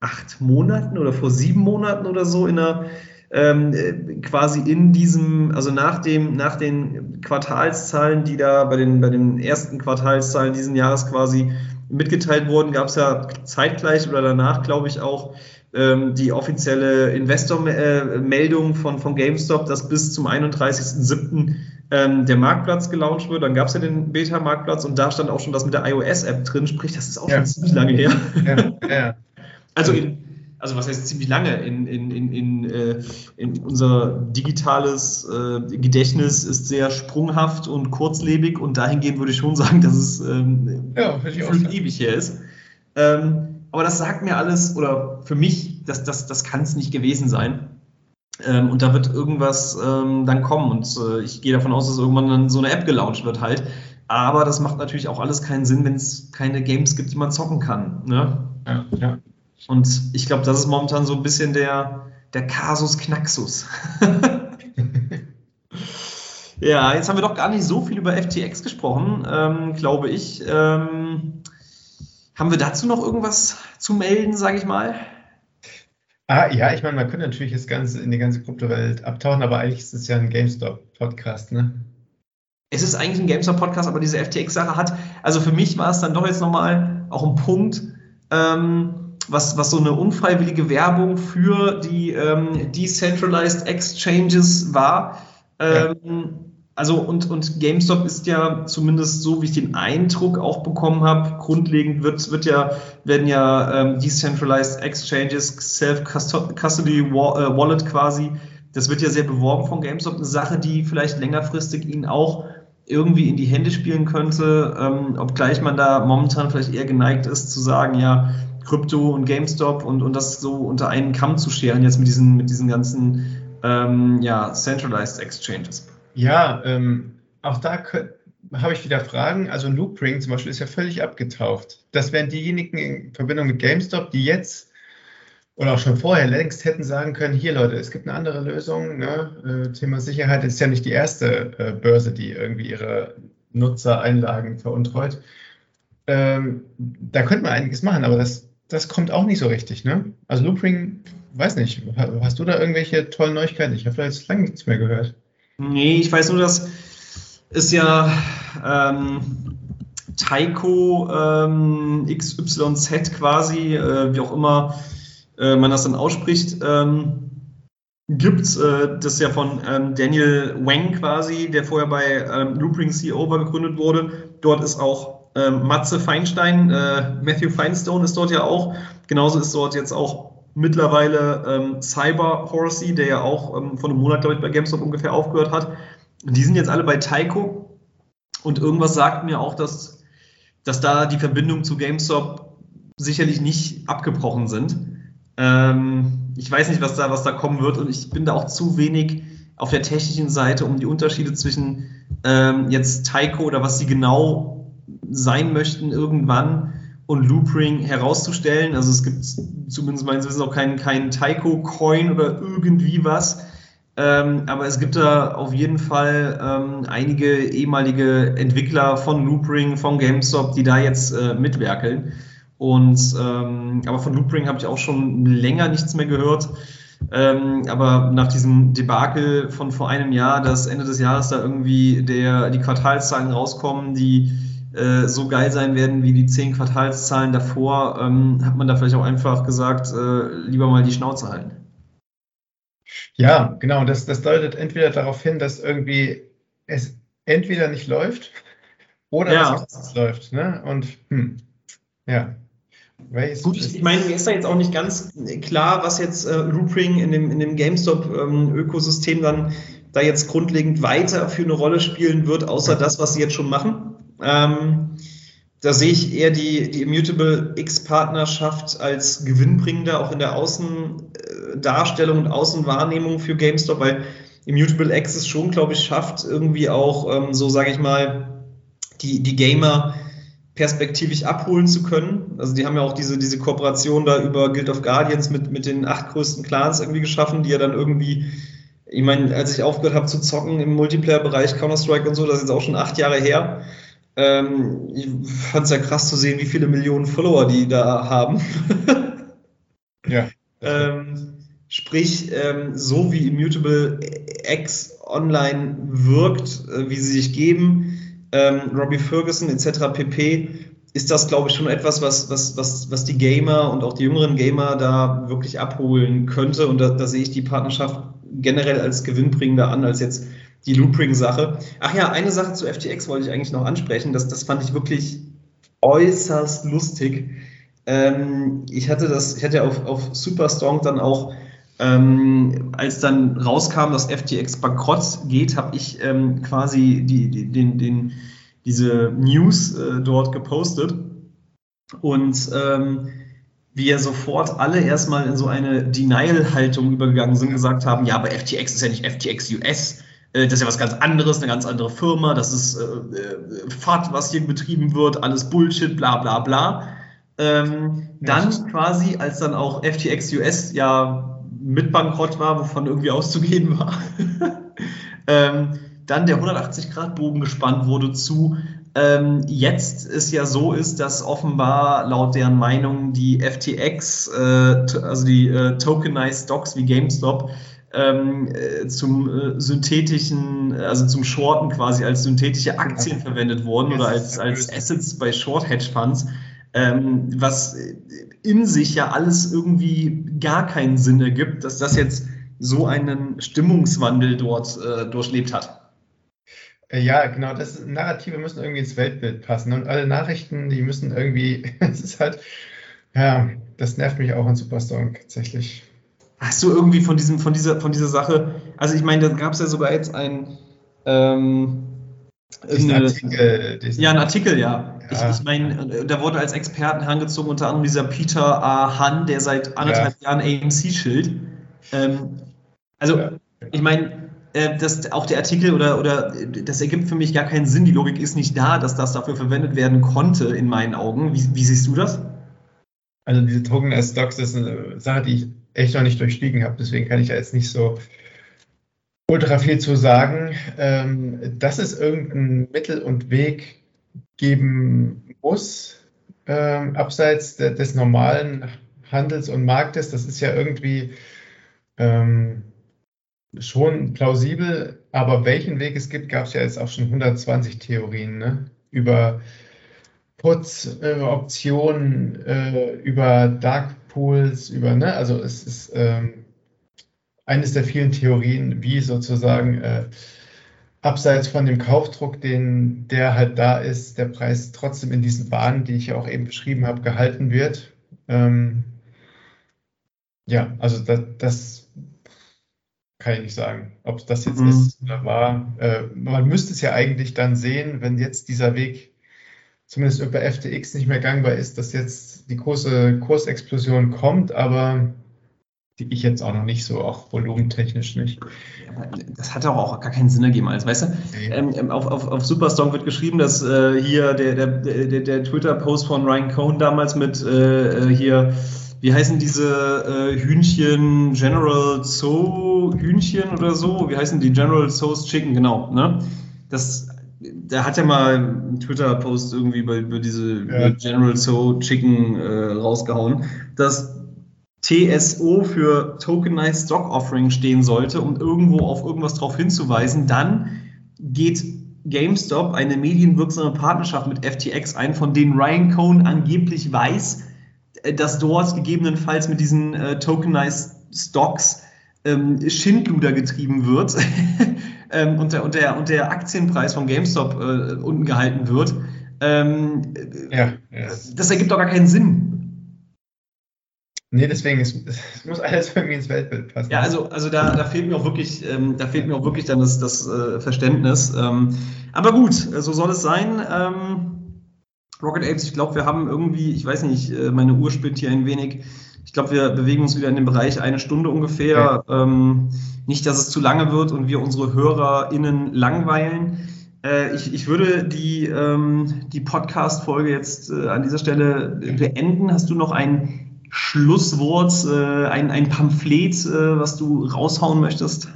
N: acht Monaten oder vor sieben Monaten oder so in einer ähm, äh, quasi in diesem, also nach dem, nach den Quartalszahlen, die da bei den, bei den ersten Quartalszahlen diesen Jahres quasi mitgeteilt wurden, gab es ja zeitgleich oder danach, glaube ich, auch ähm, die offizielle Investor-Meldung von, von GameStop, dass bis zum 31.07. Ähm, der Marktplatz gelauncht wird. Dann gab es ja den Beta-Marktplatz und da stand auch schon das mit der iOS-App drin, sprich, das ist auch
L: Ja.
N: schon ziemlich lange her.
L: Ja, ja.
N: Also, in, also was heißt ziemlich lange? In, in, in, in, äh, in unser digitales äh, Gedächtnis ist sehr sprunghaft und kurzlebig und dahingehend würde ich schon sagen, dass es ähm,
L: Ja,
N: ewig her ist. Ähm, aber das sagt mir alles, oder für mich, das, das, das kann es nicht gewesen sein. Ähm, und da wird irgendwas ähm, dann kommen und äh, ich gehe davon aus, dass irgendwann dann so eine App gelauncht wird halt. Aber das macht natürlich auch alles keinen Sinn, wenn es keine Games gibt, die man zocken kann. Ne?
L: Ja, ja.
N: Und ich glaube, das ist momentan so ein bisschen der, der Kasus Knaxus. ja, jetzt haben wir doch gar nicht so viel über FTX gesprochen, ähm, glaube ich. Ähm, haben wir dazu noch irgendwas zu melden, sage ich mal?
L: Ah, ja, ich meine, man könnte natürlich jetzt ganz in die ganze Kryptowelt abtauchen, aber eigentlich ist es ja ein GameStop-Podcast, ne?
N: Es ist eigentlich ein GameStop-Podcast, aber diese FTX-Sache hat, also für mich war es dann doch jetzt nochmal auch ein Punkt, ähm, was, was so eine unfreiwillige Werbung für die ähm, Decentralized Exchanges war. Ähm, Also und, und GameStop ist ja zumindest so, wie ich den Eindruck auch bekommen habe, grundlegend wird, wird ja, werden ja ähm, Decentralized Exchanges, Self-Custody äh, Wallet quasi, das wird ja sehr beworben von GameStop, eine Sache, die vielleicht längerfristig ihnen auch irgendwie in die Hände spielen könnte, ähm, obgleich man da momentan vielleicht eher geneigt ist zu sagen, ja, Krypto und GameStop und, und das so unter einen Kamm zu scheren, jetzt mit diesen, mit diesen ganzen ähm, ja, Centralized Exchanges.
L: Ja, ähm, auch da habe ich wieder Fragen. Also Loopring zum Beispiel ist ja völlig abgetaucht. Das wären diejenigen in Verbindung mit GameStop, die jetzt oder auch schon vorher längst hätten sagen können, hier Leute, es gibt eine andere Lösung. Ne? Äh, Thema Sicherheit ist ja nicht die erste äh, Börse, die irgendwie ihre Nutzereinlagen veruntreut. Ähm, da könnte man einiges machen, aber das, das kommt auch nicht so richtig. Ne? Also Loopring, weiß nicht, ha- hast du da irgendwelche tollen Neuigkeiten? Ich habe da jetzt lange nichts mehr gehört.
N: Nee, ich weiß nur, dass es ja ähm, Taiko ähm, XYZ quasi, äh, wie auch immer äh, man das dann ausspricht, ähm, gibt. Äh, das ist ja von ähm, Daniel Wang quasi, der vorher bei ähm, Loopring CEO gegründet wurde. Dort ist auch ähm, Matze Feinstein, äh, Matthew Feinstone ist dort ja auch. Genauso ist dort jetzt auch mittlerweile ähm, Cyber Horsey, der ja auch ähm, vor einem Monat, glaube ich, bei GameStop ungefähr aufgehört hat. Die sind jetzt alle bei Taiko und irgendwas sagt mir auch, dass, dass da die Verbindungen zu GameStop sicherlich nicht abgebrochen sind. Ähm, ich weiß nicht, was da, was da kommen wird und ich bin da auch zu wenig auf der technischen Seite, um die Unterschiede zwischen ähm, jetzt Taiko oder was sie genau sein möchten irgendwann und Loopring herauszustellen. Also es gibt zumindest meines Wissens auch keinen keinen Taiko-Coin oder irgendwie was. Ähm, aber es gibt da auf jeden Fall ähm, einige ehemalige Entwickler von Loopring, von GameStop, die da jetzt äh, mitwerkeln. Und ähm, aber von Loopring habe ich auch schon länger nichts mehr gehört. Ähm, aber nach diesem Debakel von vor einem Jahr, dass Ende des Jahres da irgendwie der, die Quartalszahlen rauskommen, die äh, so geil sein werden wie die zehn Quartalszahlen davor, ähm, hat man da vielleicht auch einfach gesagt, äh, lieber mal die Schnauze halten.
L: Ja, genau. Das, das deutet entweder darauf hin, dass irgendwie es entweder nicht läuft oder
N: Ja.
L: dass es läuft. Ne? Und hm, ja. Welches
N: Gut, ich, meine, mir ist da jetzt auch nicht ganz klar, was jetzt äh, Loopring in dem, in dem GameStop-Ökosystem dann da jetzt grundlegend weiter für eine Rolle spielen wird, außer das, was sie jetzt schon machen. Ähm, da sehe ich eher die, die Immutable X-Partnerschaft als gewinnbringender, auch in der Außendarstellung und Außenwahrnehmung für GameStop, weil Immutable X es schon, glaube ich, schafft, irgendwie auch, ähm, so sage ich mal, die, die Gamer perspektivisch abholen zu können. Also die haben ja auch diese, diese Kooperation da über Guild of Guardians mit, mit den acht größten Clans irgendwie geschaffen, die ja dann irgendwie, ich meine, als ich aufgehört habe zu zocken im Multiplayer-Bereich Counter-Strike und so, das ist jetzt auch schon acht Jahre her. Ähm, ich fand es ja krass zu sehen, wie viele Millionen Follower die da haben.
L: Ja.
N: ähm, sprich, ähm, so wie Immutable X online wirkt, äh, wie sie sich geben, ähm, Robbie Ferguson etc. pp., ist das, glaube ich, schon etwas, was, was, was, was die Gamer und auch die jüngeren Gamer da wirklich abholen könnte. Und da, da sehe ich die Partnerschaft generell als gewinnbringender an, als jetzt die Loopring-Sache. Ach ja, eine Sache zu FTX wollte ich eigentlich noch ansprechen. Das, das fand ich wirklich äußerst lustig. Ähm, ich hatte das, ich hatte auf, auf Superstrong dann auch, ähm, als dann rauskam, dass FTX bankrott geht, habe ich ähm, quasi die, die, den, den, diese News äh, dort gepostet. Und ähm, wir sofort alle erstmal in so eine Denial-Haltung übergegangen sind, gesagt haben, ja, aber FTX ist ja nicht FTX US, das ist ja was ganz anderes, eine ganz andere Firma, das ist äh, äh, FAT, was hier betrieben wird, alles Bullshit, bla bla bla. Ähm, dann quasi, als dann auch FTX US ja mit bankrott war, wovon irgendwie auszugehen war, ähm, dann der 180-Grad-Bogen gespannt wurde zu, ähm, jetzt es ja so ist, dass offenbar laut deren Meinung die FTX, äh, also die äh, Tokenized Stocks wie GameStop, ähm, äh, zum äh, synthetischen, also zum Shorten quasi als synthetische Aktien verwendet wurden oder als, als Assets bei Short Hedge Funds, ähm, was in sich ja alles irgendwie gar keinen Sinn ergibt, dass das jetzt so einen Stimmungswandel dort äh, durchlebt hat.
L: Äh, Ja, genau, das Narrative müssen irgendwie ins Weltbild passen. Und alle Nachrichten, die müssen irgendwie, es ist halt, ja, das nervt mich auch in Superstorm tatsächlich.
N: Hast du irgendwie von diesem, von dieser, von dieser Sache, also ich meine, da gab es ja sogar jetzt ein ähm,
L: Diesen Artikel, diesen-
N: ja, ein Artikel, ja. Ich,
L: Ja.
N: ich meine, da wurde als Experten herangezogen, unter anderem dieser Peter A. Hann, der seit anderthalb Jahren AMC schild. Ähm, also, ich meine, äh, das, auch der Artikel oder, oder das ergibt für mich gar keinen Sinn. Die Logik ist nicht da, dass das dafür verwendet werden konnte, in meinen Augen. Wie, wie siehst du das?
L: Also diese Token as Stocks, das ist eine Sache, die ich echt noch nicht durchstiegen habe. Deswegen kann ich da jetzt nicht so ultra viel zu sagen. Ähm, dass es irgendein Mittel und Weg geben muss, ähm, abseits de, des normalen Handels und Marktes, das ist ja irgendwie ähm, schon plausibel. Aber welchen Weg es gibt, gab es ja jetzt auch schon 120 Theorien ne? über Puts, äh, Optionen, äh, über Dark Pools, über, ne, also es ist ähm, eines der vielen Theorien, wie sozusagen äh, abseits von dem Kaufdruck, den, der halt da ist, der Preis trotzdem in diesen Bahnen, die ich ja auch eben beschrieben habe, gehalten wird. Ähm, ja, also das, das kann ich nicht sagen, ob es das jetzt
N: Mhm.
L: ist oder war. Äh, man müsste es ja eigentlich dann sehen, wenn jetzt dieser Weg zumindest über FTX nicht mehr gangbar ist, dass jetzt die große Kursexplosion kommt, aber die ich jetzt auch noch nicht so, auch volumentechnisch nicht.
N: Das hat auch, auch gar keinen Sinn ergeben, als weißt du. Ähm, ähm, auf, auf, auf Superstorm wird geschrieben, dass äh, hier der, der, der, der Twitter-Post von Ryan Cohn damals mit äh, äh, hier, wie heißen diese äh, Hühnchen, General Tso Hühnchen oder so? Wie heißen die? General Tso's Chicken, genau. Ne? Das, der hat ja mal einen Twitter-Post irgendwie über, über diese über General Tso Chicken äh, rausgehauen, dass TSO für Tokenized Stock Offering stehen sollte, um irgendwo auf irgendwas drauf hinzuweisen, dann geht GameStop eine medienwirksame Partnerschaft mit FTX ein, von denen Ryan Cohn angeblich weiß, äh, dass dort gegebenenfalls mit diesen äh, Tokenized Stocks ähm, Schindluder getrieben wird ähm, und, der, und, der, und der Aktienpreis von GameStop äh, unten gehalten wird. Ähm,
L: Ja, ja.
N: Das ergibt doch gar keinen Sinn.
L: Nee, deswegen, es, es muss alles irgendwie ins Weltbild passen.
N: Ja, also, also da, da fehlt mir auch wirklich, ähm, da fehlt mir auch wirklich dann das, das äh, Verständnis. Ähm, aber gut, äh, so soll es sein. Ähm, Rocket Apes, ich glaube, wir haben irgendwie, ich weiß nicht, äh, meine Uhr spinnt hier ein wenig. Ich glaube, wir bewegen uns wieder in dem Bereich eine Stunde ungefähr. Ähm, nicht, dass es zu lange wird und wir unsere HörerInnen langweilen. Äh, ich, ich würde die, ähm, die Podcast-Folge jetzt äh, an dieser Stelle beenden. Hast du noch ein Schlusswort, äh, ein, ein Pamphlet, äh, was du raushauen möchtest?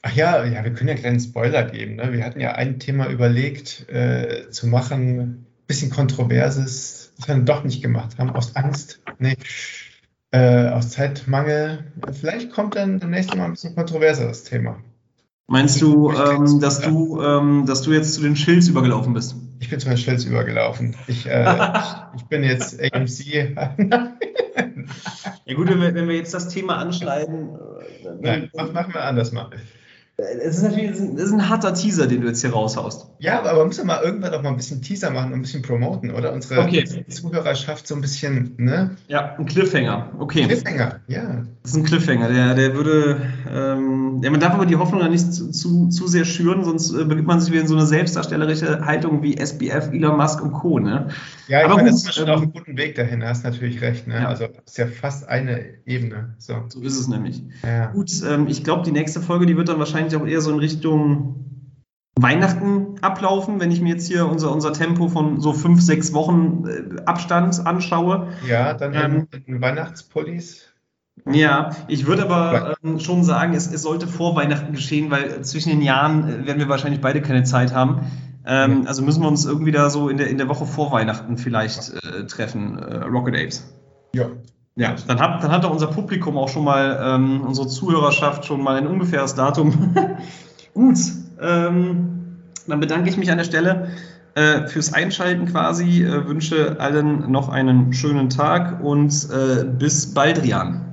L: Ach ja, ja, wir können ja einen kleinen Spoiler geben. Ne? Wir hatten ja ein Thema überlegt äh, zu machen, bisschen kontroverses, das wir dann doch nicht gemacht haben, aus Angst, nee, äh, aus Zeitmangel. Vielleicht kommt dann demnächst mal ein bisschen kontroverseres Thema.
N: Meinst du, ähm, dass du, ähm, dass du jetzt zu den Schilds übergelaufen bist?
L: Ich bin zu den Schilds übergelaufen. Ich, äh, ich, ich bin jetzt AMC.
N: Ja gut, wenn wir, wenn wir jetzt das Thema anschneiden, äh,
L: Nein, mach, machen wir anders mal.
N: Es ist natürlich ein, ist ein harter Teaser, den du jetzt hier raushaust.
L: Ja, aber man muss ja mal irgendwann auch mal ein bisschen Teaser machen und ein bisschen promoten, oder? Unsere
N: Okay.
L: Zuhörerschaft so ein bisschen, ne?
N: Ja, ein Cliffhanger. Okay.
L: Cliffhanger, ja.
N: Das ist ein Cliffhanger, der, der würde, ähm, ja, man darf aber die Hoffnung dann nicht zu, zu, zu sehr schüren, sonst äh, begibt man sich wieder in so eine selbstdarstellerische Haltung wie SBF, Elon Musk und Co. Ne?
L: Ja, ich
N: aber
L: meine, das ist schon
N: ähm,
L: auf einem guten Weg dahin, da hast natürlich recht, ne?
N: Ja.
L: Also, ist ja fast eine Ebene. So,
N: so ist es nämlich.
L: ja.
N: Gut, ähm, ich glaube, die nächste Folge, die wird dann wahrscheinlich auch eher so in Richtung Weihnachten ablaufen, wenn ich mir jetzt hier unser, unser Tempo von so fünf, sechs Wochen äh, Abstand anschaue.
L: Ja, dann
N: Ähm,
L: Weihnachtspullis.
N: Ja, ich würde aber ähm, schon sagen, es, es sollte vor Weihnachten geschehen, weil zwischen den Jahren äh, werden wir wahrscheinlich beide keine Zeit haben. Ähm, also müssen wir uns irgendwie da so in der, in der Woche vor Weihnachten vielleicht äh, treffen, äh, Rocket Apes.
L: Ja.
N: Ja, dann hat, dann hat doch unser Publikum auch schon mal, ähm, unsere Zuhörerschaft schon mal ein ungefähres Datum. Gut, ähm, dann bedanke ich mich an der Stelle äh, fürs Einschalten quasi, äh, wünsche allen noch einen schönen Tag und äh, bis bald, Rian.